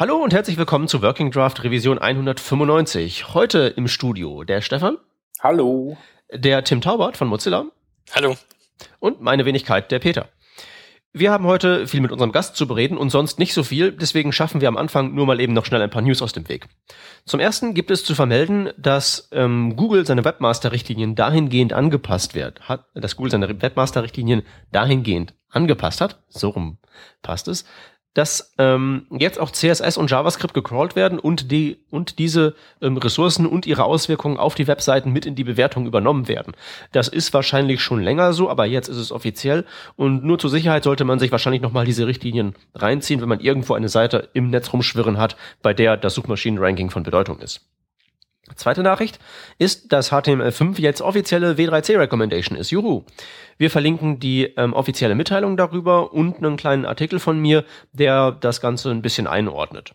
Hallo und herzlich willkommen zu Working Draft Revision 195. Heute im Studio der Stefan. Hallo. Der Tim Taubert von Mozilla. Hallo. Und meine Wenigkeit, der Peter. Wir haben heute viel mit unserem Gast zu bereden und sonst nicht so viel, deswegen schaffen wir am Anfang nur mal eben noch schnell ein paar News aus dem Weg. Zum ersten gibt es zu vermelden, dass ähm, Google seine Webmaster-Richtlinien dahingehend angepasst wird, hat, dass Google seine Webmaster-Richtlinien dahingehend angepasst hat, so rum passt es, dass ähm, jetzt auch CSS und JavaScript gecrawlt werden und die und diese ähm, Ressourcen und ihre Auswirkungen auf die Webseiten mit in die Bewertung übernommen werden. Das ist wahrscheinlich schon länger so, aber jetzt ist es offiziell und nur zur Sicherheit sollte man sich wahrscheinlich nochmal diese Richtlinien reinziehen, wenn man irgendwo eine Seite im Netz rumschwirren hat, bei der das Suchmaschinenranking von Bedeutung ist. Zweite Nachricht ist, dass HTML5 jetzt offizielle W3C Recommendation ist. Juhu. Wir verlinken die ähm, offizielle Mitteilung darüber und einen kleinen Artikel von mir, der das Ganze ein bisschen einordnet.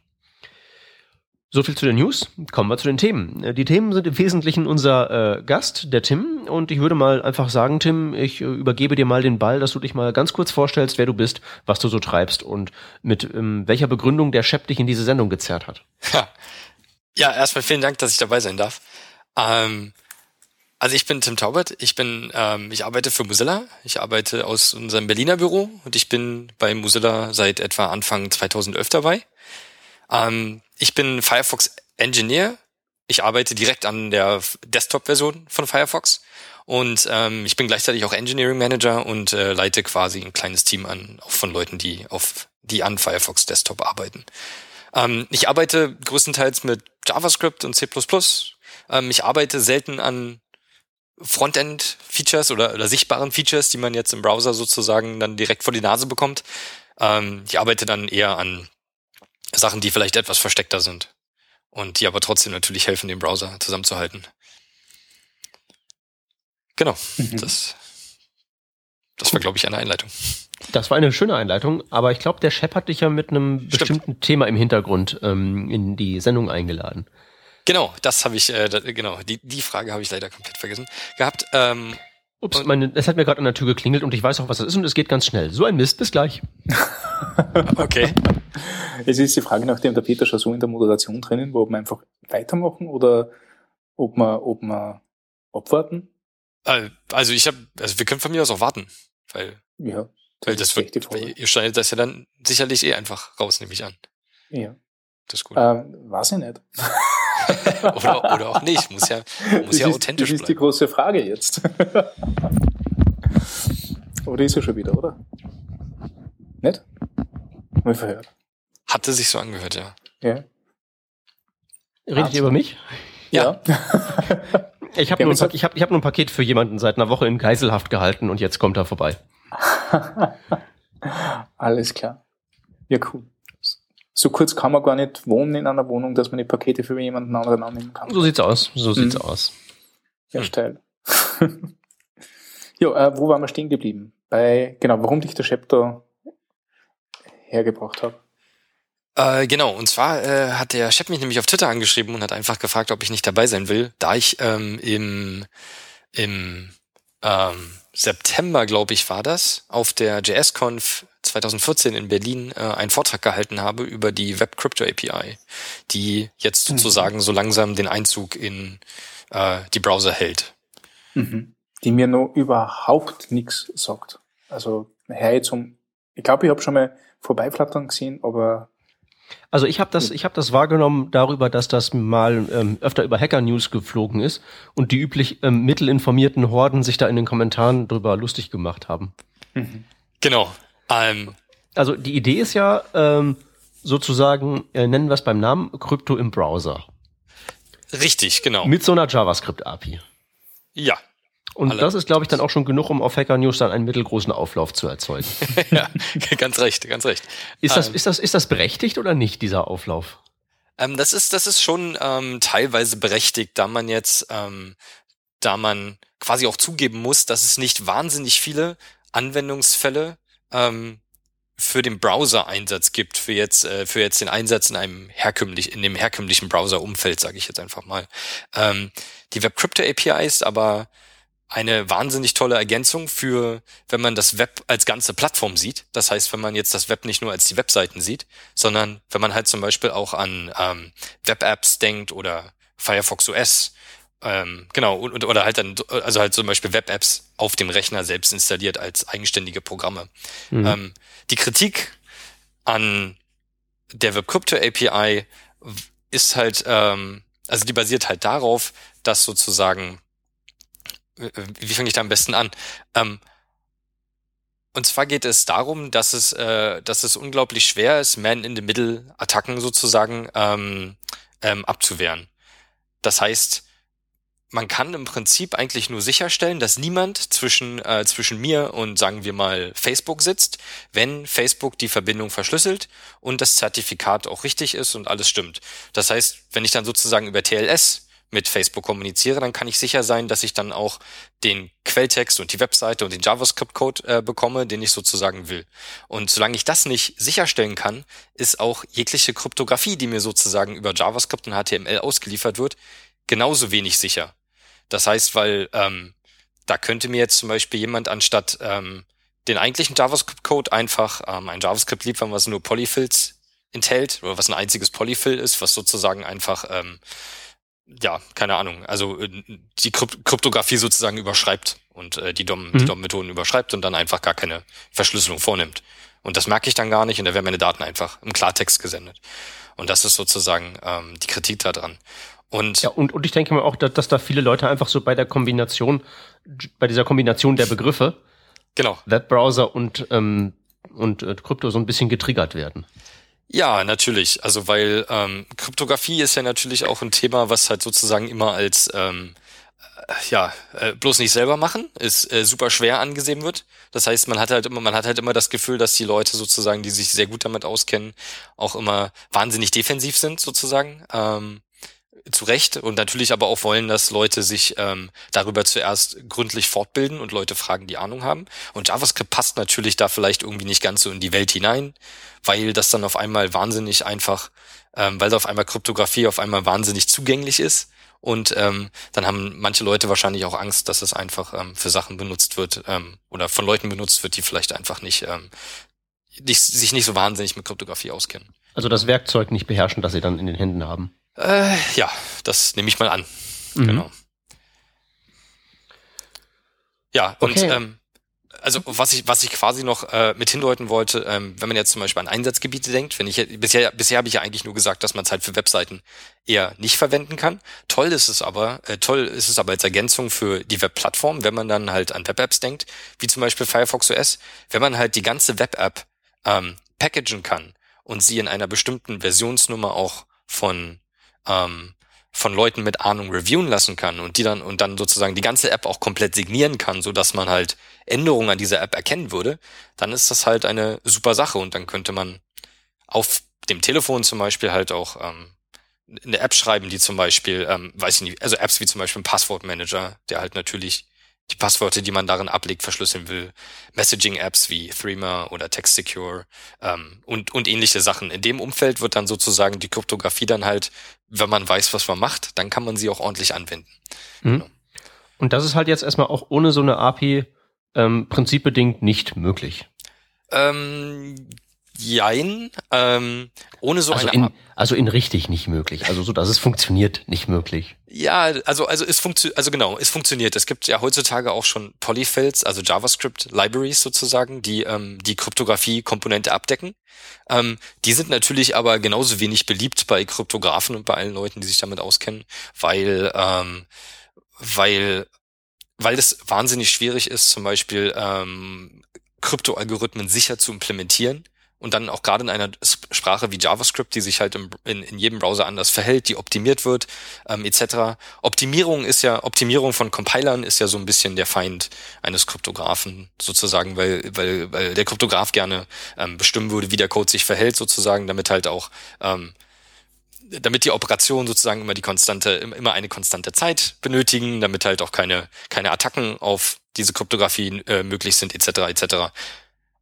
So viel zu den News. Kommen wir zu den Themen. Äh, die Themen sind im Wesentlichen unser äh, Gast, der Tim. Und ich würde mal einfach sagen, Tim, ich äh, übergebe dir mal den Ball, dass du dich mal ganz kurz vorstellst, wer du bist, was du so treibst und mit ähm, welcher Begründung der Chef dich in diese Sendung gezerrt hat. Ja, ja, erstmal vielen Dank, dass ich dabei sein darf. Ähm, also ich bin Tim Taubert, ich bin, ähm, ich arbeite für Mozilla, ich arbeite aus unserem Berliner Büro und ich bin bei Mozilla seit etwa Anfang 2011 dabei. Ähm, ich bin Firefox Engineer, ich arbeite direkt an der Desktop-Version von Firefox und ähm, ich bin gleichzeitig auch Engineering Manager und äh, leite quasi ein kleines Team an, auch von Leuten, die auf die an Firefox Desktop arbeiten. Ähm, ich arbeite größtenteils mit JavaScript und C++. Ähm, ich arbeite selten an Frontend-Features oder, oder sichtbaren Features, die man jetzt im Browser sozusagen dann direkt vor die Nase bekommt. Ähm, ich arbeite dann eher an Sachen, die vielleicht etwas versteckter sind und die aber trotzdem natürlich helfen, den Browser zusammenzuhalten. Genau, mhm. das, das war, glaube ich, eine Einleitung. Das war eine schöne Einleitung, aber ich glaube, der Chef hat dich ja mit einem Stimmt. bestimmten Thema im Hintergrund ähm, in die Sendung eingeladen. Genau, das habe ich, äh, da, genau, die, die Frage habe ich leider komplett vergessen gehabt. Ähm, Ups, meine, es hat mir gerade an der Tür geklingelt und ich weiß auch, was das ist und es geht ganz schnell. So ein Mist, bis gleich. okay. Es ist die Frage, nachdem der Peter schon so in der Moderation drinnen war, ob wir einfach weitermachen oder ob wir, ob wir abwarten. Äh, also ich habe, also wir können von mir aus auch warten, weil ja. Weil das wird, ihr schneidet das ja dann sicherlich eh einfach raus, nehme ich an. Ja. Das ist gut. Ähm, weiß ich nicht. oder, oder auch nicht. Muss ja, muss das ja ist, authentisch Das ist die große Frage jetzt. oder ist er schon wieder, oder? Nicht? Mal verhört. Hatte sich so angehört, ja. Ja. Redet ihr über mich? Ja. ich habe nur, ich hab, ich hab nur ein Paket für jemanden seit einer Woche in Geiselhaft gehalten und jetzt kommt er vorbei. Alles klar. Ja, cool. So kurz kann man gar nicht wohnen in einer Wohnung, dass man die Pakete für jemanden anderen annehmen kann. So sieht's aus. So sieht's mhm. aus. Ja, steil. ja, äh, wo waren wir stehen geblieben? Bei, genau, warum dich der da hergebracht hat. Äh, genau, und zwar äh, hat der Chef mich nämlich auf Twitter angeschrieben und hat einfach gefragt, ob ich nicht dabei sein will, da ich ähm, im, im ähm, September, glaube ich, war das, auf der JSConf 2014 in Berlin äh, einen Vortrag gehalten habe über die Web Crypto API, die jetzt mhm. sozusagen so langsam den Einzug in äh, die Browser hält. Mhm. Die mir noch überhaupt nichts sagt. Also her zum, ich glaube, ich habe schon mal vorbeiflattern gesehen, aber also ich habe das, ich habe das wahrgenommen darüber, dass das mal ähm, öfter über Hacker News geflogen ist und die üblich ähm, mittelinformierten Horden sich da in den Kommentaren drüber lustig gemacht haben. Mhm. Genau. Ähm. Also die Idee ist ja ähm, sozusagen, äh, nennen wir es beim Namen, Krypto im Browser. Richtig, genau. Mit so einer JavaScript-API. Ja, und Alle. das ist, glaube ich, dann auch schon genug, um auf Hacker News dann einen mittelgroßen Auflauf zu erzeugen. ja, ganz recht, ganz recht. Ist das, ähm, ist das, ist das berechtigt oder nicht, dieser Auflauf? Ähm, das ist, das ist schon ähm, teilweise berechtigt, da man jetzt, ähm, da man quasi auch zugeben muss, dass es nicht wahnsinnig viele Anwendungsfälle ähm, für den Browser-Einsatz gibt, für jetzt, äh, für jetzt den Einsatz in einem herkömmlich, in dem herkömmlichen Browser-Umfeld, sage ich jetzt einfach mal. Ähm, die Web Crypto API ist aber eine wahnsinnig tolle Ergänzung für, wenn man das Web als ganze Plattform sieht. Das heißt, wenn man jetzt das Web nicht nur als die Webseiten sieht, sondern wenn man halt zum Beispiel auch an ähm, Web-Apps denkt oder Firefox OS, ähm, genau, und, oder halt dann, also halt zum Beispiel Web-Apps auf dem Rechner selbst installiert als eigenständige Programme. Mhm. Ähm, die Kritik an der Web Crypto API ist halt, ähm, also die basiert halt darauf, dass sozusagen wie fange ich da am besten an? Ähm, und zwar geht es darum, dass es, äh, dass es unglaublich schwer ist, Man-in-the-Middle-Attacken sozusagen ähm, ähm, abzuwehren. Das heißt, man kann im Prinzip eigentlich nur sicherstellen, dass niemand zwischen, äh, zwischen mir und sagen wir mal Facebook sitzt, wenn Facebook die Verbindung verschlüsselt und das Zertifikat auch richtig ist und alles stimmt. Das heißt, wenn ich dann sozusagen über TLS mit Facebook kommuniziere, dann kann ich sicher sein, dass ich dann auch den Quelltext und die Webseite und den JavaScript-Code äh, bekomme, den ich sozusagen will. Und solange ich das nicht sicherstellen kann, ist auch jegliche Kryptographie, die mir sozusagen über JavaScript und HTML ausgeliefert wird, genauso wenig sicher. Das heißt, weil ähm, da könnte mir jetzt zum Beispiel jemand anstatt ähm, den eigentlichen JavaScript-Code einfach ähm, ein JavaScript liefern, was nur Polyfills enthält oder was ein einziges Polyfill ist, was sozusagen einfach ähm, ja, keine Ahnung, also äh, die Kryptographie sozusagen überschreibt und äh, die DOM, mhm. DOM-Methoden überschreibt und dann einfach gar keine Verschlüsselung vornimmt. Und das merke ich dann gar nicht und da werden meine Daten einfach im Klartext gesendet. Und das ist sozusagen ähm, die Kritik daran. Und, ja, und, und ich denke mal auch, dass, dass da viele Leute einfach so bei der Kombination, bei dieser Kombination der Begriffe, genau. Webbrowser und, ähm, und äh, Krypto so ein bisschen getriggert werden. Ja, natürlich. Also weil ähm, Kryptographie ist ja natürlich auch ein Thema, was halt sozusagen immer als ähm, äh, ja äh, bloß nicht selber machen, ist äh, super schwer angesehen wird. Das heißt, man hat halt immer, man hat halt immer das Gefühl, dass die Leute sozusagen, die sich sehr gut damit auskennen, auch immer wahnsinnig defensiv sind sozusagen. Ähm, zu Recht und natürlich aber auch wollen, dass Leute sich ähm, darüber zuerst gründlich fortbilden und Leute fragen, die Ahnung haben. Und JavaScript passt natürlich da vielleicht irgendwie nicht ganz so in die Welt hinein, weil das dann auf einmal wahnsinnig einfach, ähm, weil da auf einmal Kryptographie auf einmal wahnsinnig zugänglich ist. Und ähm, dann haben manche Leute wahrscheinlich auch Angst, dass es einfach ähm, für Sachen benutzt wird ähm, oder von Leuten benutzt wird, die vielleicht einfach nicht, ähm, nicht sich nicht so wahnsinnig mit Kryptographie auskennen. Also das Werkzeug nicht beherrschen, das sie dann in den Händen haben. Äh, ja, das nehme ich mal an. Mhm. Genau. Ja, und okay. ähm, also was ich, was ich quasi noch äh, mit hindeuten wollte, ähm, wenn man jetzt zum Beispiel an Einsatzgebiete denkt, wenn ich bisher, bisher habe ich ja eigentlich nur gesagt, dass man es halt für Webseiten eher nicht verwenden kann. Toll ist es aber, äh, toll ist es aber als Ergänzung für die Webplattform, wenn man dann halt an Web-Apps denkt, wie zum Beispiel Firefox OS, wenn man halt die ganze Web-App ähm, packagen kann und sie in einer bestimmten Versionsnummer auch von ähm, von Leuten mit Ahnung reviewen lassen kann und die dann und dann sozusagen die ganze App auch komplett signieren kann, so dass man halt Änderungen an dieser App erkennen würde, dann ist das halt eine super Sache. Und dann könnte man auf dem Telefon zum Beispiel halt auch ähm, eine App schreiben, die zum Beispiel, ähm, weiß ich nicht, also Apps wie zum Beispiel ein Passwortmanager, der halt natürlich die Passwörter, die man darin ablegt, verschlüsseln will. Messaging-Apps wie Threema oder TextSecure ähm, und, und ähnliche Sachen. In dem Umfeld wird dann sozusagen die Kryptographie dann halt, wenn man weiß, was man macht, dann kann man sie auch ordentlich anwenden. Mhm. Genau. Und das ist halt jetzt erstmal auch ohne so eine API ähm, prinzipbedingt nicht möglich. Ähm, Jein, ähm, ohne so also eine in, Also in richtig nicht möglich. Also so, dass es funktioniert, nicht möglich. Ja, also, also es funktioniert, also genau, es funktioniert. Es gibt ja heutzutage auch schon Polyfills, also JavaScript Libraries sozusagen, die ähm, die Kryptographie-Komponente abdecken. Ähm, die sind natürlich aber genauso wenig beliebt bei Kryptografen und bei allen Leuten, die sich damit auskennen, weil, ähm, weil, weil es wahnsinnig schwierig ist, zum Beispiel ähm, Kryptoalgorithmen sicher zu implementieren und dann auch gerade in einer Sprache wie JavaScript, die sich halt im, in, in jedem Browser anders verhält, die optimiert wird, ähm, etc. Optimierung ist ja, Optimierung von Compilern ist ja so ein bisschen der Feind eines Kryptografen sozusagen, weil, weil, weil der Kryptograf gerne ähm, bestimmen würde, wie der Code sich verhält sozusagen, damit halt auch ähm, damit die Operationen sozusagen immer die konstante, immer eine konstante Zeit benötigen, damit halt auch keine, keine Attacken auf diese Kryptographie äh, möglich sind, etc. etc.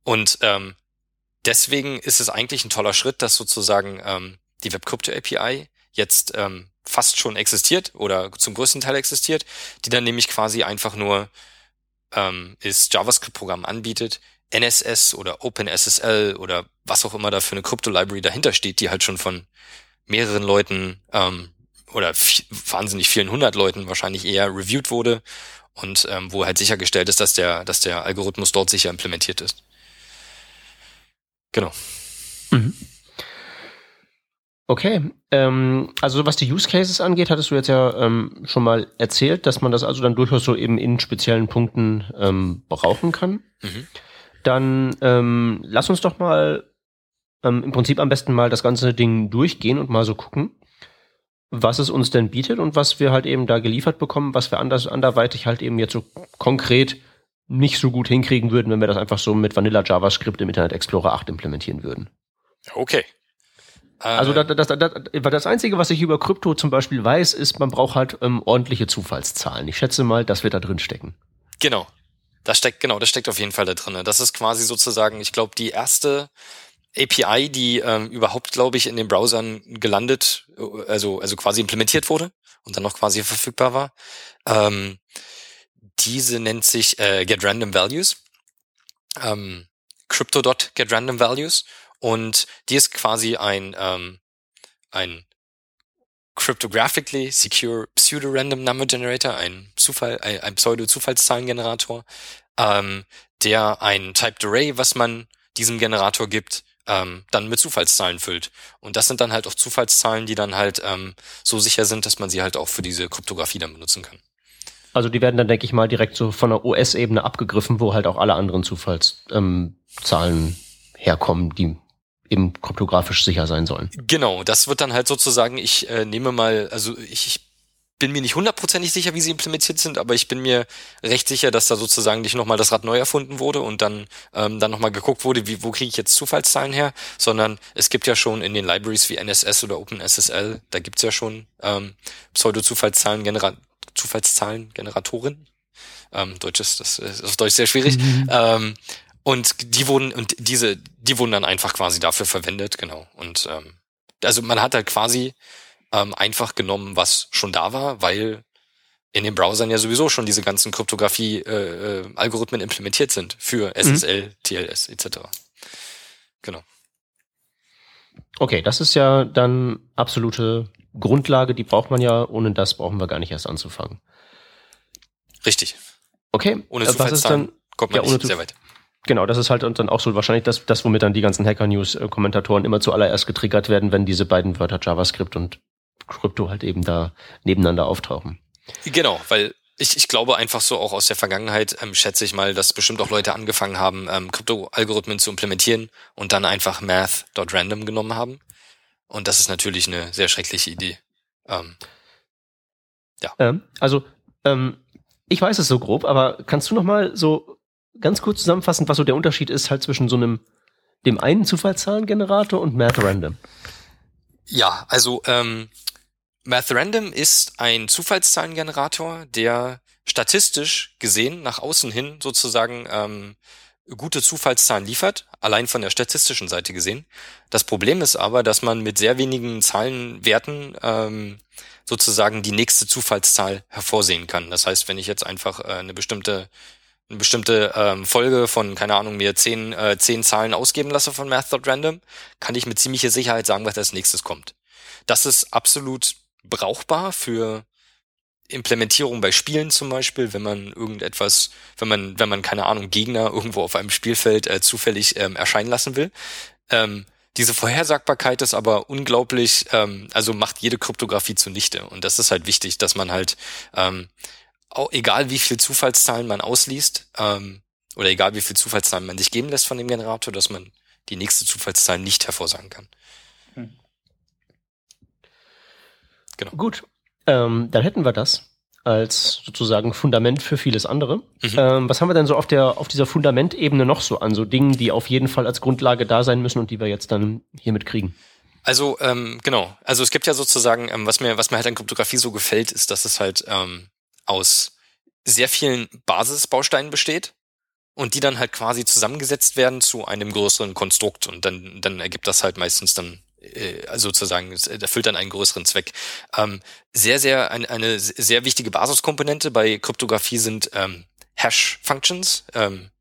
Und ähm, deswegen ist es eigentlich ein toller Schritt, dass sozusagen ähm, die WebCrypto API jetzt ähm, fast schon existiert oder zum größten Teil existiert, die dann nämlich quasi einfach nur ähm, ist JavaScript-Programm anbietet, NSS oder OpenSSL oder was auch immer da für eine Crypto-Library dahinter steht, die halt schon von mehreren Leuten ähm, oder wahnsinnig vielen hundert Leuten wahrscheinlich eher reviewed wurde und ähm, wo halt sichergestellt ist, dass der, dass der Algorithmus dort sicher implementiert ist. Genau. Mhm. Okay, ähm, also was die Use Cases angeht, hattest du jetzt ja ähm, schon mal erzählt, dass man das also dann durchaus so eben in speziellen Punkten ähm, brauchen kann. Mhm. Dann ähm, lass uns doch mal ähm, im Prinzip am besten mal das ganze Ding durchgehen und mal so gucken, was es uns denn bietet und was wir halt eben da geliefert bekommen, was wir anders anderweitig halt eben jetzt so konkret nicht so gut hinkriegen würden, wenn wir das einfach so mit Vanilla JavaScript im Internet Explorer 8 implementieren würden. Okay. Also das, das, das, das Einzige, was ich über Krypto zum Beispiel weiß, ist, man braucht halt ähm, ordentliche Zufallszahlen. Ich schätze mal, das wird da drin stecken. Genau. Das steckt, genau, das steckt auf jeden Fall da drin. Das ist quasi sozusagen, ich glaube, die erste API, die ähm, überhaupt, glaube ich, in den Browsern gelandet, also, also quasi implementiert wurde und dann noch quasi verfügbar war. Ähm, diese nennt sich äh, GetRandomValues. Ähm, Crypto.GetRandomValues und die ist quasi ein, ähm, ein cryptographically secure pseudo-random number generator, ein Zufall, ein, ein Pseudo-Zufallszahlengenerator, ähm, der ein Typed Array, was man diesem Generator gibt, ähm, dann mit Zufallszahlen füllt. Und das sind dann halt auch Zufallszahlen, die dann halt ähm, so sicher sind, dass man sie halt auch für diese Kryptographie dann benutzen kann. Also die werden dann, denke ich mal, direkt so von der OS-Ebene abgegriffen, wo halt auch alle anderen Zufallszahlen ähm, herkommen, die eben kryptografisch sicher sein sollen. Genau, das wird dann halt sozusagen, ich äh, nehme mal, also ich, ich bin mir nicht hundertprozentig sicher, wie sie implementiert sind, aber ich bin mir recht sicher, dass da sozusagen nicht nochmal das Rad neu erfunden wurde und dann ähm, dann nochmal geguckt wurde, wie, wo kriege ich jetzt Zufallszahlen her, sondern es gibt ja schon in den Libraries wie NSS oder OpenSSL, da gibt's ja schon ähm, Pseudo-Zufallszahlen-Generatoren, Zufallszahlengeneratoren. Ähm, Deutsch ist, das ist auf Deutsch sehr schwierig. Mhm. Ähm, und die wurden, und diese, die wurden dann einfach quasi dafür verwendet, genau. Und ähm, also man hat halt quasi ähm, einfach genommen, was schon da war, weil in den Browsern ja sowieso schon diese ganzen Kryptographie-Algorithmen äh, implementiert sind für SSL, mhm. TLS etc. Genau. Okay, das ist ja dann absolute Grundlage, die braucht man ja, ohne das brauchen wir gar nicht erst anzufangen. Richtig. Okay, ohne äh, was ist dann, kommt man ja, nicht sehr weit. Genau, das ist halt dann auch so wahrscheinlich das, das womit dann die ganzen Hacker-News-Kommentatoren immer zuallererst getriggert werden, wenn diese beiden Wörter JavaScript und Crypto halt eben da nebeneinander auftauchen. Genau, weil ich, ich glaube einfach so auch aus der Vergangenheit ähm, schätze ich mal, dass bestimmt auch Leute angefangen haben, ähm, Krypto-Algorithmen zu implementieren und dann einfach math.random genommen haben. Und das ist natürlich eine sehr schreckliche Idee. Ähm, ja. Ähm, also, ähm, ich weiß es so grob, aber kannst du noch mal so ganz kurz zusammenfassen, was so der Unterschied ist halt zwischen so einem dem einen Zufallszahlengenerator und Math Random? Ja, also ähm, Math Random ist ein Zufallszahlengenerator, der statistisch gesehen nach außen hin sozusagen ähm, gute Zufallszahlen liefert, allein von der statistischen Seite gesehen. Das Problem ist aber, dass man mit sehr wenigen Zahlenwerten ähm, sozusagen die nächste Zufallszahl hervorsehen kann. Das heißt, wenn ich jetzt einfach äh, eine bestimmte eine bestimmte ähm, Folge von, keine Ahnung, mir zehn, äh, zehn Zahlen ausgeben lasse von Math.random, kann ich mit ziemlicher Sicherheit sagen, was als nächstes kommt. Das ist absolut brauchbar für Implementierung bei Spielen zum Beispiel, wenn man irgendetwas, wenn man, wenn man, keine Ahnung, Gegner irgendwo auf einem Spielfeld äh, zufällig ähm, erscheinen lassen will. Ähm, diese Vorhersagbarkeit ist aber unglaublich, ähm, also macht jede Kryptographie zunichte. Und das ist halt wichtig, dass man halt ähm, auch, egal wie viel Zufallszahlen man ausliest, ähm, oder egal wie viel Zufallszahlen man sich geben lässt von dem Generator, dass man die nächste Zufallszahl nicht hervorsagen kann. Hm. Genau. Gut, ähm, dann hätten wir das als sozusagen Fundament für vieles andere. Mhm. Ähm, was haben wir denn so auf der auf dieser Fundamentebene noch so an so Dingen, die auf jeden Fall als Grundlage da sein müssen und die wir jetzt dann hiermit kriegen? Also ähm, genau, also es gibt ja sozusagen, ähm, was mir was mir halt an Kryptographie so gefällt, ist, dass es halt ähm, aus sehr vielen Basisbausteinen besteht und die dann halt quasi zusammengesetzt werden zu einem größeren Konstrukt und dann, dann ergibt das halt meistens dann also sozusagen, es erfüllt dann einen größeren Zweck. Ähm, sehr, sehr, ein, eine sehr wichtige Basiskomponente bei Kryptographie sind ähm, Hash-Functions, ähm,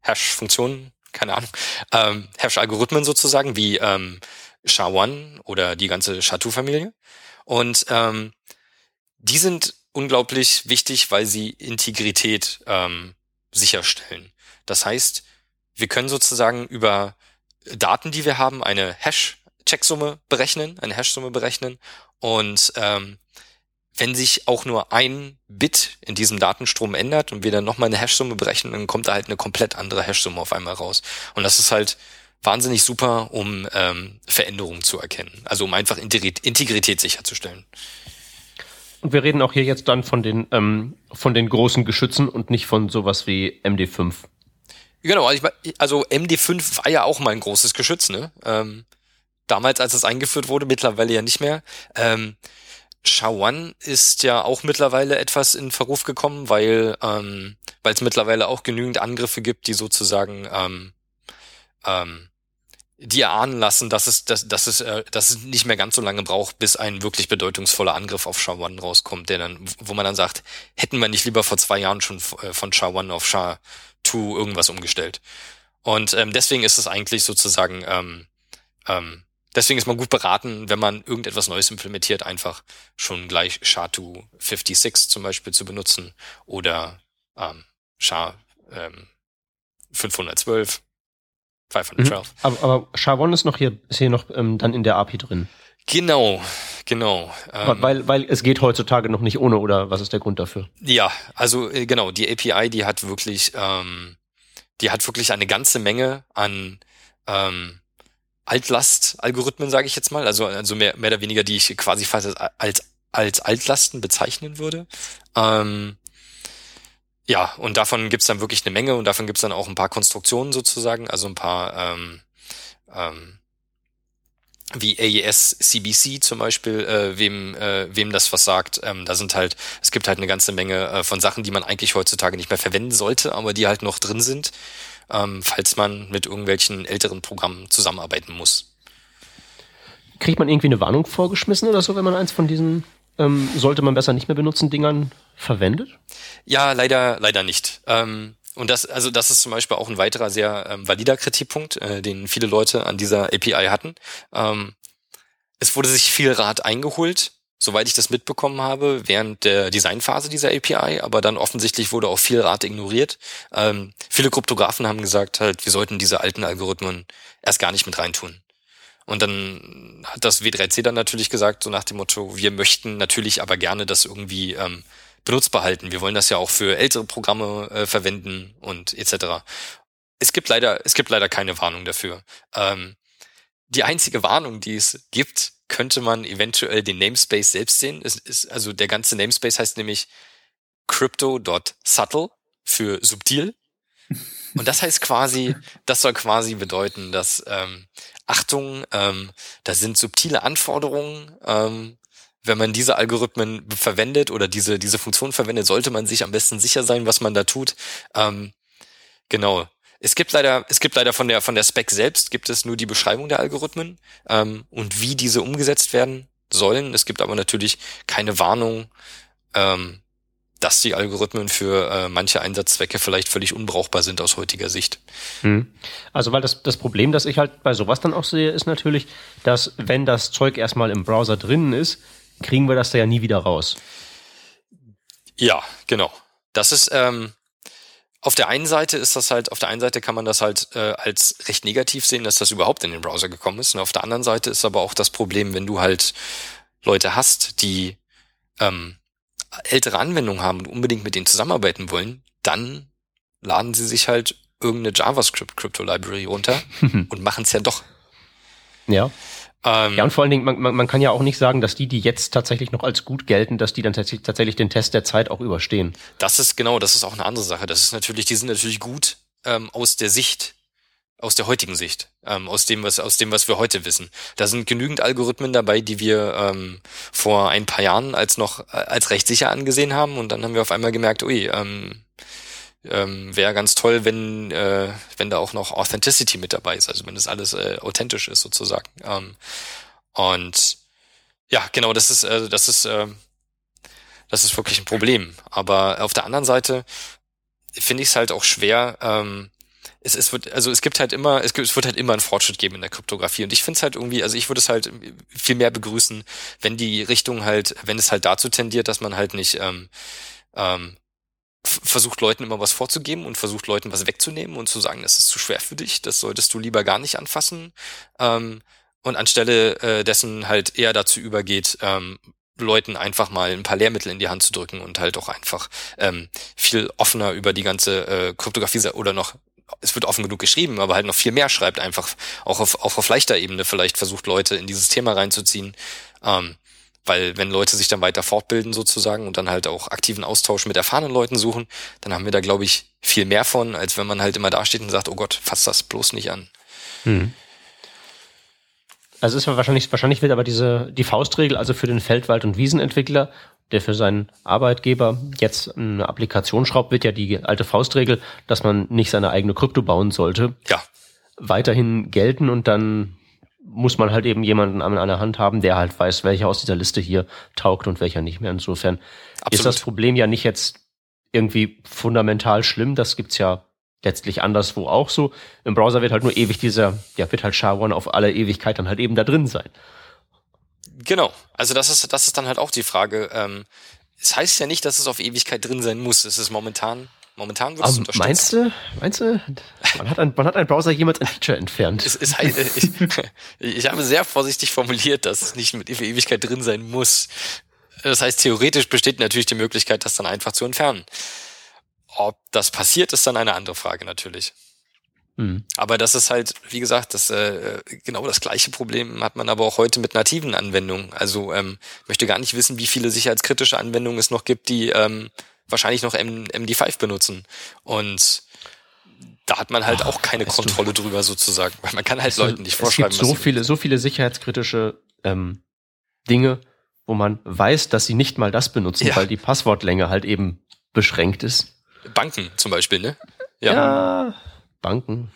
Hash-Funktionen, keine Ahnung, ähm, Hash-Algorithmen sozusagen, wie ähm, SHA-1 oder die ganze SHA-2-Familie. Und ähm, die sind unglaublich wichtig, weil sie Integrität ähm, sicherstellen. Das heißt, wir können sozusagen über Daten, die wir haben, eine Hash-Checksumme berechnen, eine Hash-Summe berechnen und ähm, wenn sich auch nur ein Bit in diesem Datenstrom ändert und wir dann nochmal eine Hash-Summe berechnen, dann kommt da halt eine komplett andere Hash-Summe auf einmal raus. Und das ist halt wahnsinnig super, um ähm, Veränderungen zu erkennen. Also um einfach Integrität sicherzustellen. Und wir reden auch hier jetzt dann von den, ähm, von den großen Geschützen und nicht von sowas wie MD5. Genau, also, ich, also MD5 war ja auch mal ein großes Geschütz, ne? Ähm, damals, als es eingeführt wurde, mittlerweile ja nicht mehr. Ähm, SHA-1 ist ja auch mittlerweile etwas in Verruf gekommen, weil ähm, weil es mittlerweile auch genügend Angriffe gibt, die sozusagen ähm, ähm, die erahnen lassen, dass es, dass, dass es, äh, dass es nicht mehr ganz so lange braucht, bis ein wirklich bedeutungsvoller Angriff auf SHA-1 rauskommt, der dann, wo man dann sagt, hätten wir nicht lieber vor zwei Jahren schon äh, von SHA-1 auf SHA-2 irgendwas umgestellt. Und ähm, deswegen ist es eigentlich sozusagen, ähm, ähm, deswegen ist man gut beraten, wenn man irgendetwas Neues implementiert, einfach schon gleich SHA-2 56 zum Beispiel zu benutzen oder ähm, SHA ähm, 512 512. Mhm. Aber, aber SHA-1 ist noch hier, ist hier noch ähm, dann in der API drin. Genau, genau. Ähm, weil, weil es geht heutzutage noch nicht ohne, oder was ist der Grund dafür? Ja, also äh, genau, die API, die hat wirklich, ähm, die hat wirklich eine ganze Menge an ähm, Altlast-Algorithmen, sage ich jetzt mal, also, also mehr, mehr oder weniger, die ich quasi fast als, als Altlasten bezeichnen würde. Ähm, ja, und davon gibt's dann wirklich eine Menge und davon gibt's dann auch ein paar Konstruktionen sozusagen, also ein paar ähm, ähm, wie AES CBC zum Beispiel, äh, wem, äh, wem das was sagt. Ähm, da sind halt, es gibt halt eine ganze Menge äh, von Sachen, die man eigentlich heutzutage nicht mehr verwenden sollte, aber die halt noch drin sind, ähm, falls man mit irgendwelchen älteren Programmen zusammenarbeiten muss. Kriegt man irgendwie eine Warnung vorgeschmissen oder so, wenn man eins von diesen ähm, sollte man besser nicht mehr benutzen Dingern verwendet? Ja, leider, leider nicht. Ähm, und das, also das ist zum Beispiel auch ein weiterer sehr ähm, valider Kritikpunkt, äh, den viele Leute an dieser API hatten. Ähm, es wurde sich viel Rat eingeholt, soweit ich das mitbekommen habe, während der Designphase dieser API, aber dann offensichtlich wurde auch viel Rat ignoriert. Ähm, viele Kryptografen haben gesagt, halt, wir sollten diese alten Algorithmen erst gar nicht mit reintun. Und dann hat das W3C dann natürlich gesagt, so nach dem Motto, wir möchten natürlich aber gerne das irgendwie ähm, benutzbar halten. Wir wollen das ja auch für ältere Programme äh, verwenden und etc. Es gibt leider, es gibt leider keine Warnung dafür. Ähm, die einzige Warnung, die es gibt, könnte man eventuell den Namespace selbst sehen. Es ist, also der ganze Namespace heißt nämlich crypto.subtle für subtil. Und das heißt quasi, das soll quasi bedeuten, dass ähm, Achtung, ähm, da sind subtile Anforderungen ähm, wenn man diese Algorithmen verwendet oder diese, diese Funktion verwendet, sollte man sich am besten sicher sein, was man da tut. Ähm, genau. Es gibt leider, es gibt leider von der, von der Spec selbst gibt es nur die Beschreibung der Algorithmen ähm, und wie diese umgesetzt werden sollen. Es gibt aber natürlich keine Warnung, ähm, dass die Algorithmen für äh, manche Einsatzzwecke vielleicht völlig unbrauchbar sind aus heutiger Sicht. Hm. Also weil das, das Problem, das ich halt bei sowas dann auch sehe, ist natürlich, dass wenn das Zeug erstmal im Browser drinnen ist, kriegen wir das da ja nie wieder raus. Ja, genau. Das ist, ähm, auf der einen Seite ist das halt, auf der einen Seite kann man das halt äh, als recht negativ sehen, dass das überhaupt in den Browser gekommen ist. Und auf der anderen Seite ist aber auch das Problem, wenn du halt Leute hast, die ähm, ältere Anwendungen haben und unbedingt mit denen zusammenarbeiten wollen, dann laden sie sich halt irgendeine JavaScript Crypto Library runter und machen es ja doch. Ja. Ähm, ja, und vor allen Dingen, man, man, man kann ja auch nicht sagen, dass die, die jetzt tatsächlich noch als gut gelten, dass die dann tatsächlich, tatsächlich den Test der Zeit auch überstehen. Das ist genau, das ist auch eine andere Sache. Das ist natürlich, die sind natürlich gut ähm, aus der Sicht, aus der heutigen Sicht, ähm, aus dem, was, aus dem, was wir heute wissen. Da sind genügend Algorithmen dabei, die wir ähm, vor ein paar Jahren als noch äh, als recht sicher angesehen haben und dann haben wir auf einmal gemerkt, ui, ähm, ähm, wäre ganz toll, wenn, äh, wenn da auch noch Authenticity mit dabei ist, also wenn das alles äh, authentisch ist sozusagen. Ähm, und ja, genau, das ist, äh, das ist, äh, das ist wirklich ein Problem. Aber auf der anderen Seite finde ich es halt auch schwer, ähm, es, es wird, also es gibt halt immer, es, gibt, es wird halt immer einen Fortschritt geben in der Kryptographie. Und ich finde es halt irgendwie, also ich würde es halt viel mehr begrüßen, wenn die Richtung halt, wenn es halt dazu tendiert, dass man halt nicht ähm, ähm, versucht Leuten immer was vorzugeben und versucht Leuten was wegzunehmen und zu sagen, das ist zu schwer für dich, das solltest du lieber gar nicht anfassen. Ähm, und anstelle äh, dessen halt eher dazu übergeht, ähm, Leuten einfach mal ein paar Lehrmittel in die Hand zu drücken und halt auch einfach ähm, viel offener über die ganze äh, Kryptographie oder noch es wird offen genug geschrieben, aber halt noch viel mehr schreibt, einfach auch auf, auch auf leichter Ebene vielleicht versucht, Leute in dieses Thema reinzuziehen. Ähm, weil wenn Leute sich dann weiter fortbilden sozusagen und dann halt auch aktiven Austausch mit erfahrenen Leuten suchen, dann haben wir da, glaube ich, viel mehr von, als wenn man halt immer dasteht und sagt, oh Gott, fass das bloß nicht an. Hm. Also ist wahrscheinlich, wahrscheinlich wird aber diese, die Faustregel, also für den Feldwald- und Wiesenentwickler, der für seinen Arbeitgeber jetzt eine Applikation schraubt, wird ja die alte Faustregel, dass man nicht seine eigene Krypto bauen sollte, ja. weiterhin gelten und dann muss man halt eben jemanden an einer Hand haben, der halt weiß, welcher aus dieser Liste hier taugt und welcher nicht mehr. Insofern Absolut. ist das Problem ja nicht jetzt irgendwie fundamental schlimm. Das gibt's ja letztlich anderswo auch so. Im Browser wird halt nur ewig dieser, ja, wird halt SHA-1 auf alle Ewigkeit dann halt eben da drin sein. Genau. Also das ist, das ist dann halt auch die Frage. Ähm, es heißt ja nicht, dass es auf Ewigkeit drin sein muss. Es ist momentan Momentan wird es um, Meinst du, meinst du, man hat, ein, man hat ein Browser jemals ein Feature entfernt? Es, es, ich, ich habe sehr vorsichtig formuliert, dass es nicht mit Ewigkeit drin sein muss. Das heißt, theoretisch besteht natürlich die Möglichkeit, das dann einfach zu entfernen. Ob das passiert, ist dann eine andere Frage natürlich. Hm. Aber das ist halt, wie gesagt, das äh, genau das gleiche Problem hat man aber auch heute mit nativen Anwendungen. Also ähm, möchte gar nicht wissen, wie viele sicherheitskritische Anwendungen es noch gibt, die ähm, wahrscheinlich noch M MD5 benutzen. Und da hat man halt Ach, auch keine Kontrolle du, drüber sozusagen, weil man kann halt Leuten nicht vorschreiben. Es gibt so viele, so viele sicherheitskritische ähm, Dinge, wo man weiß, dass sie nicht mal das benutzen, ja. weil die Passwortlänge halt eben beschränkt ist. Banken zum Beispiel, ne? Ja, ja Banken.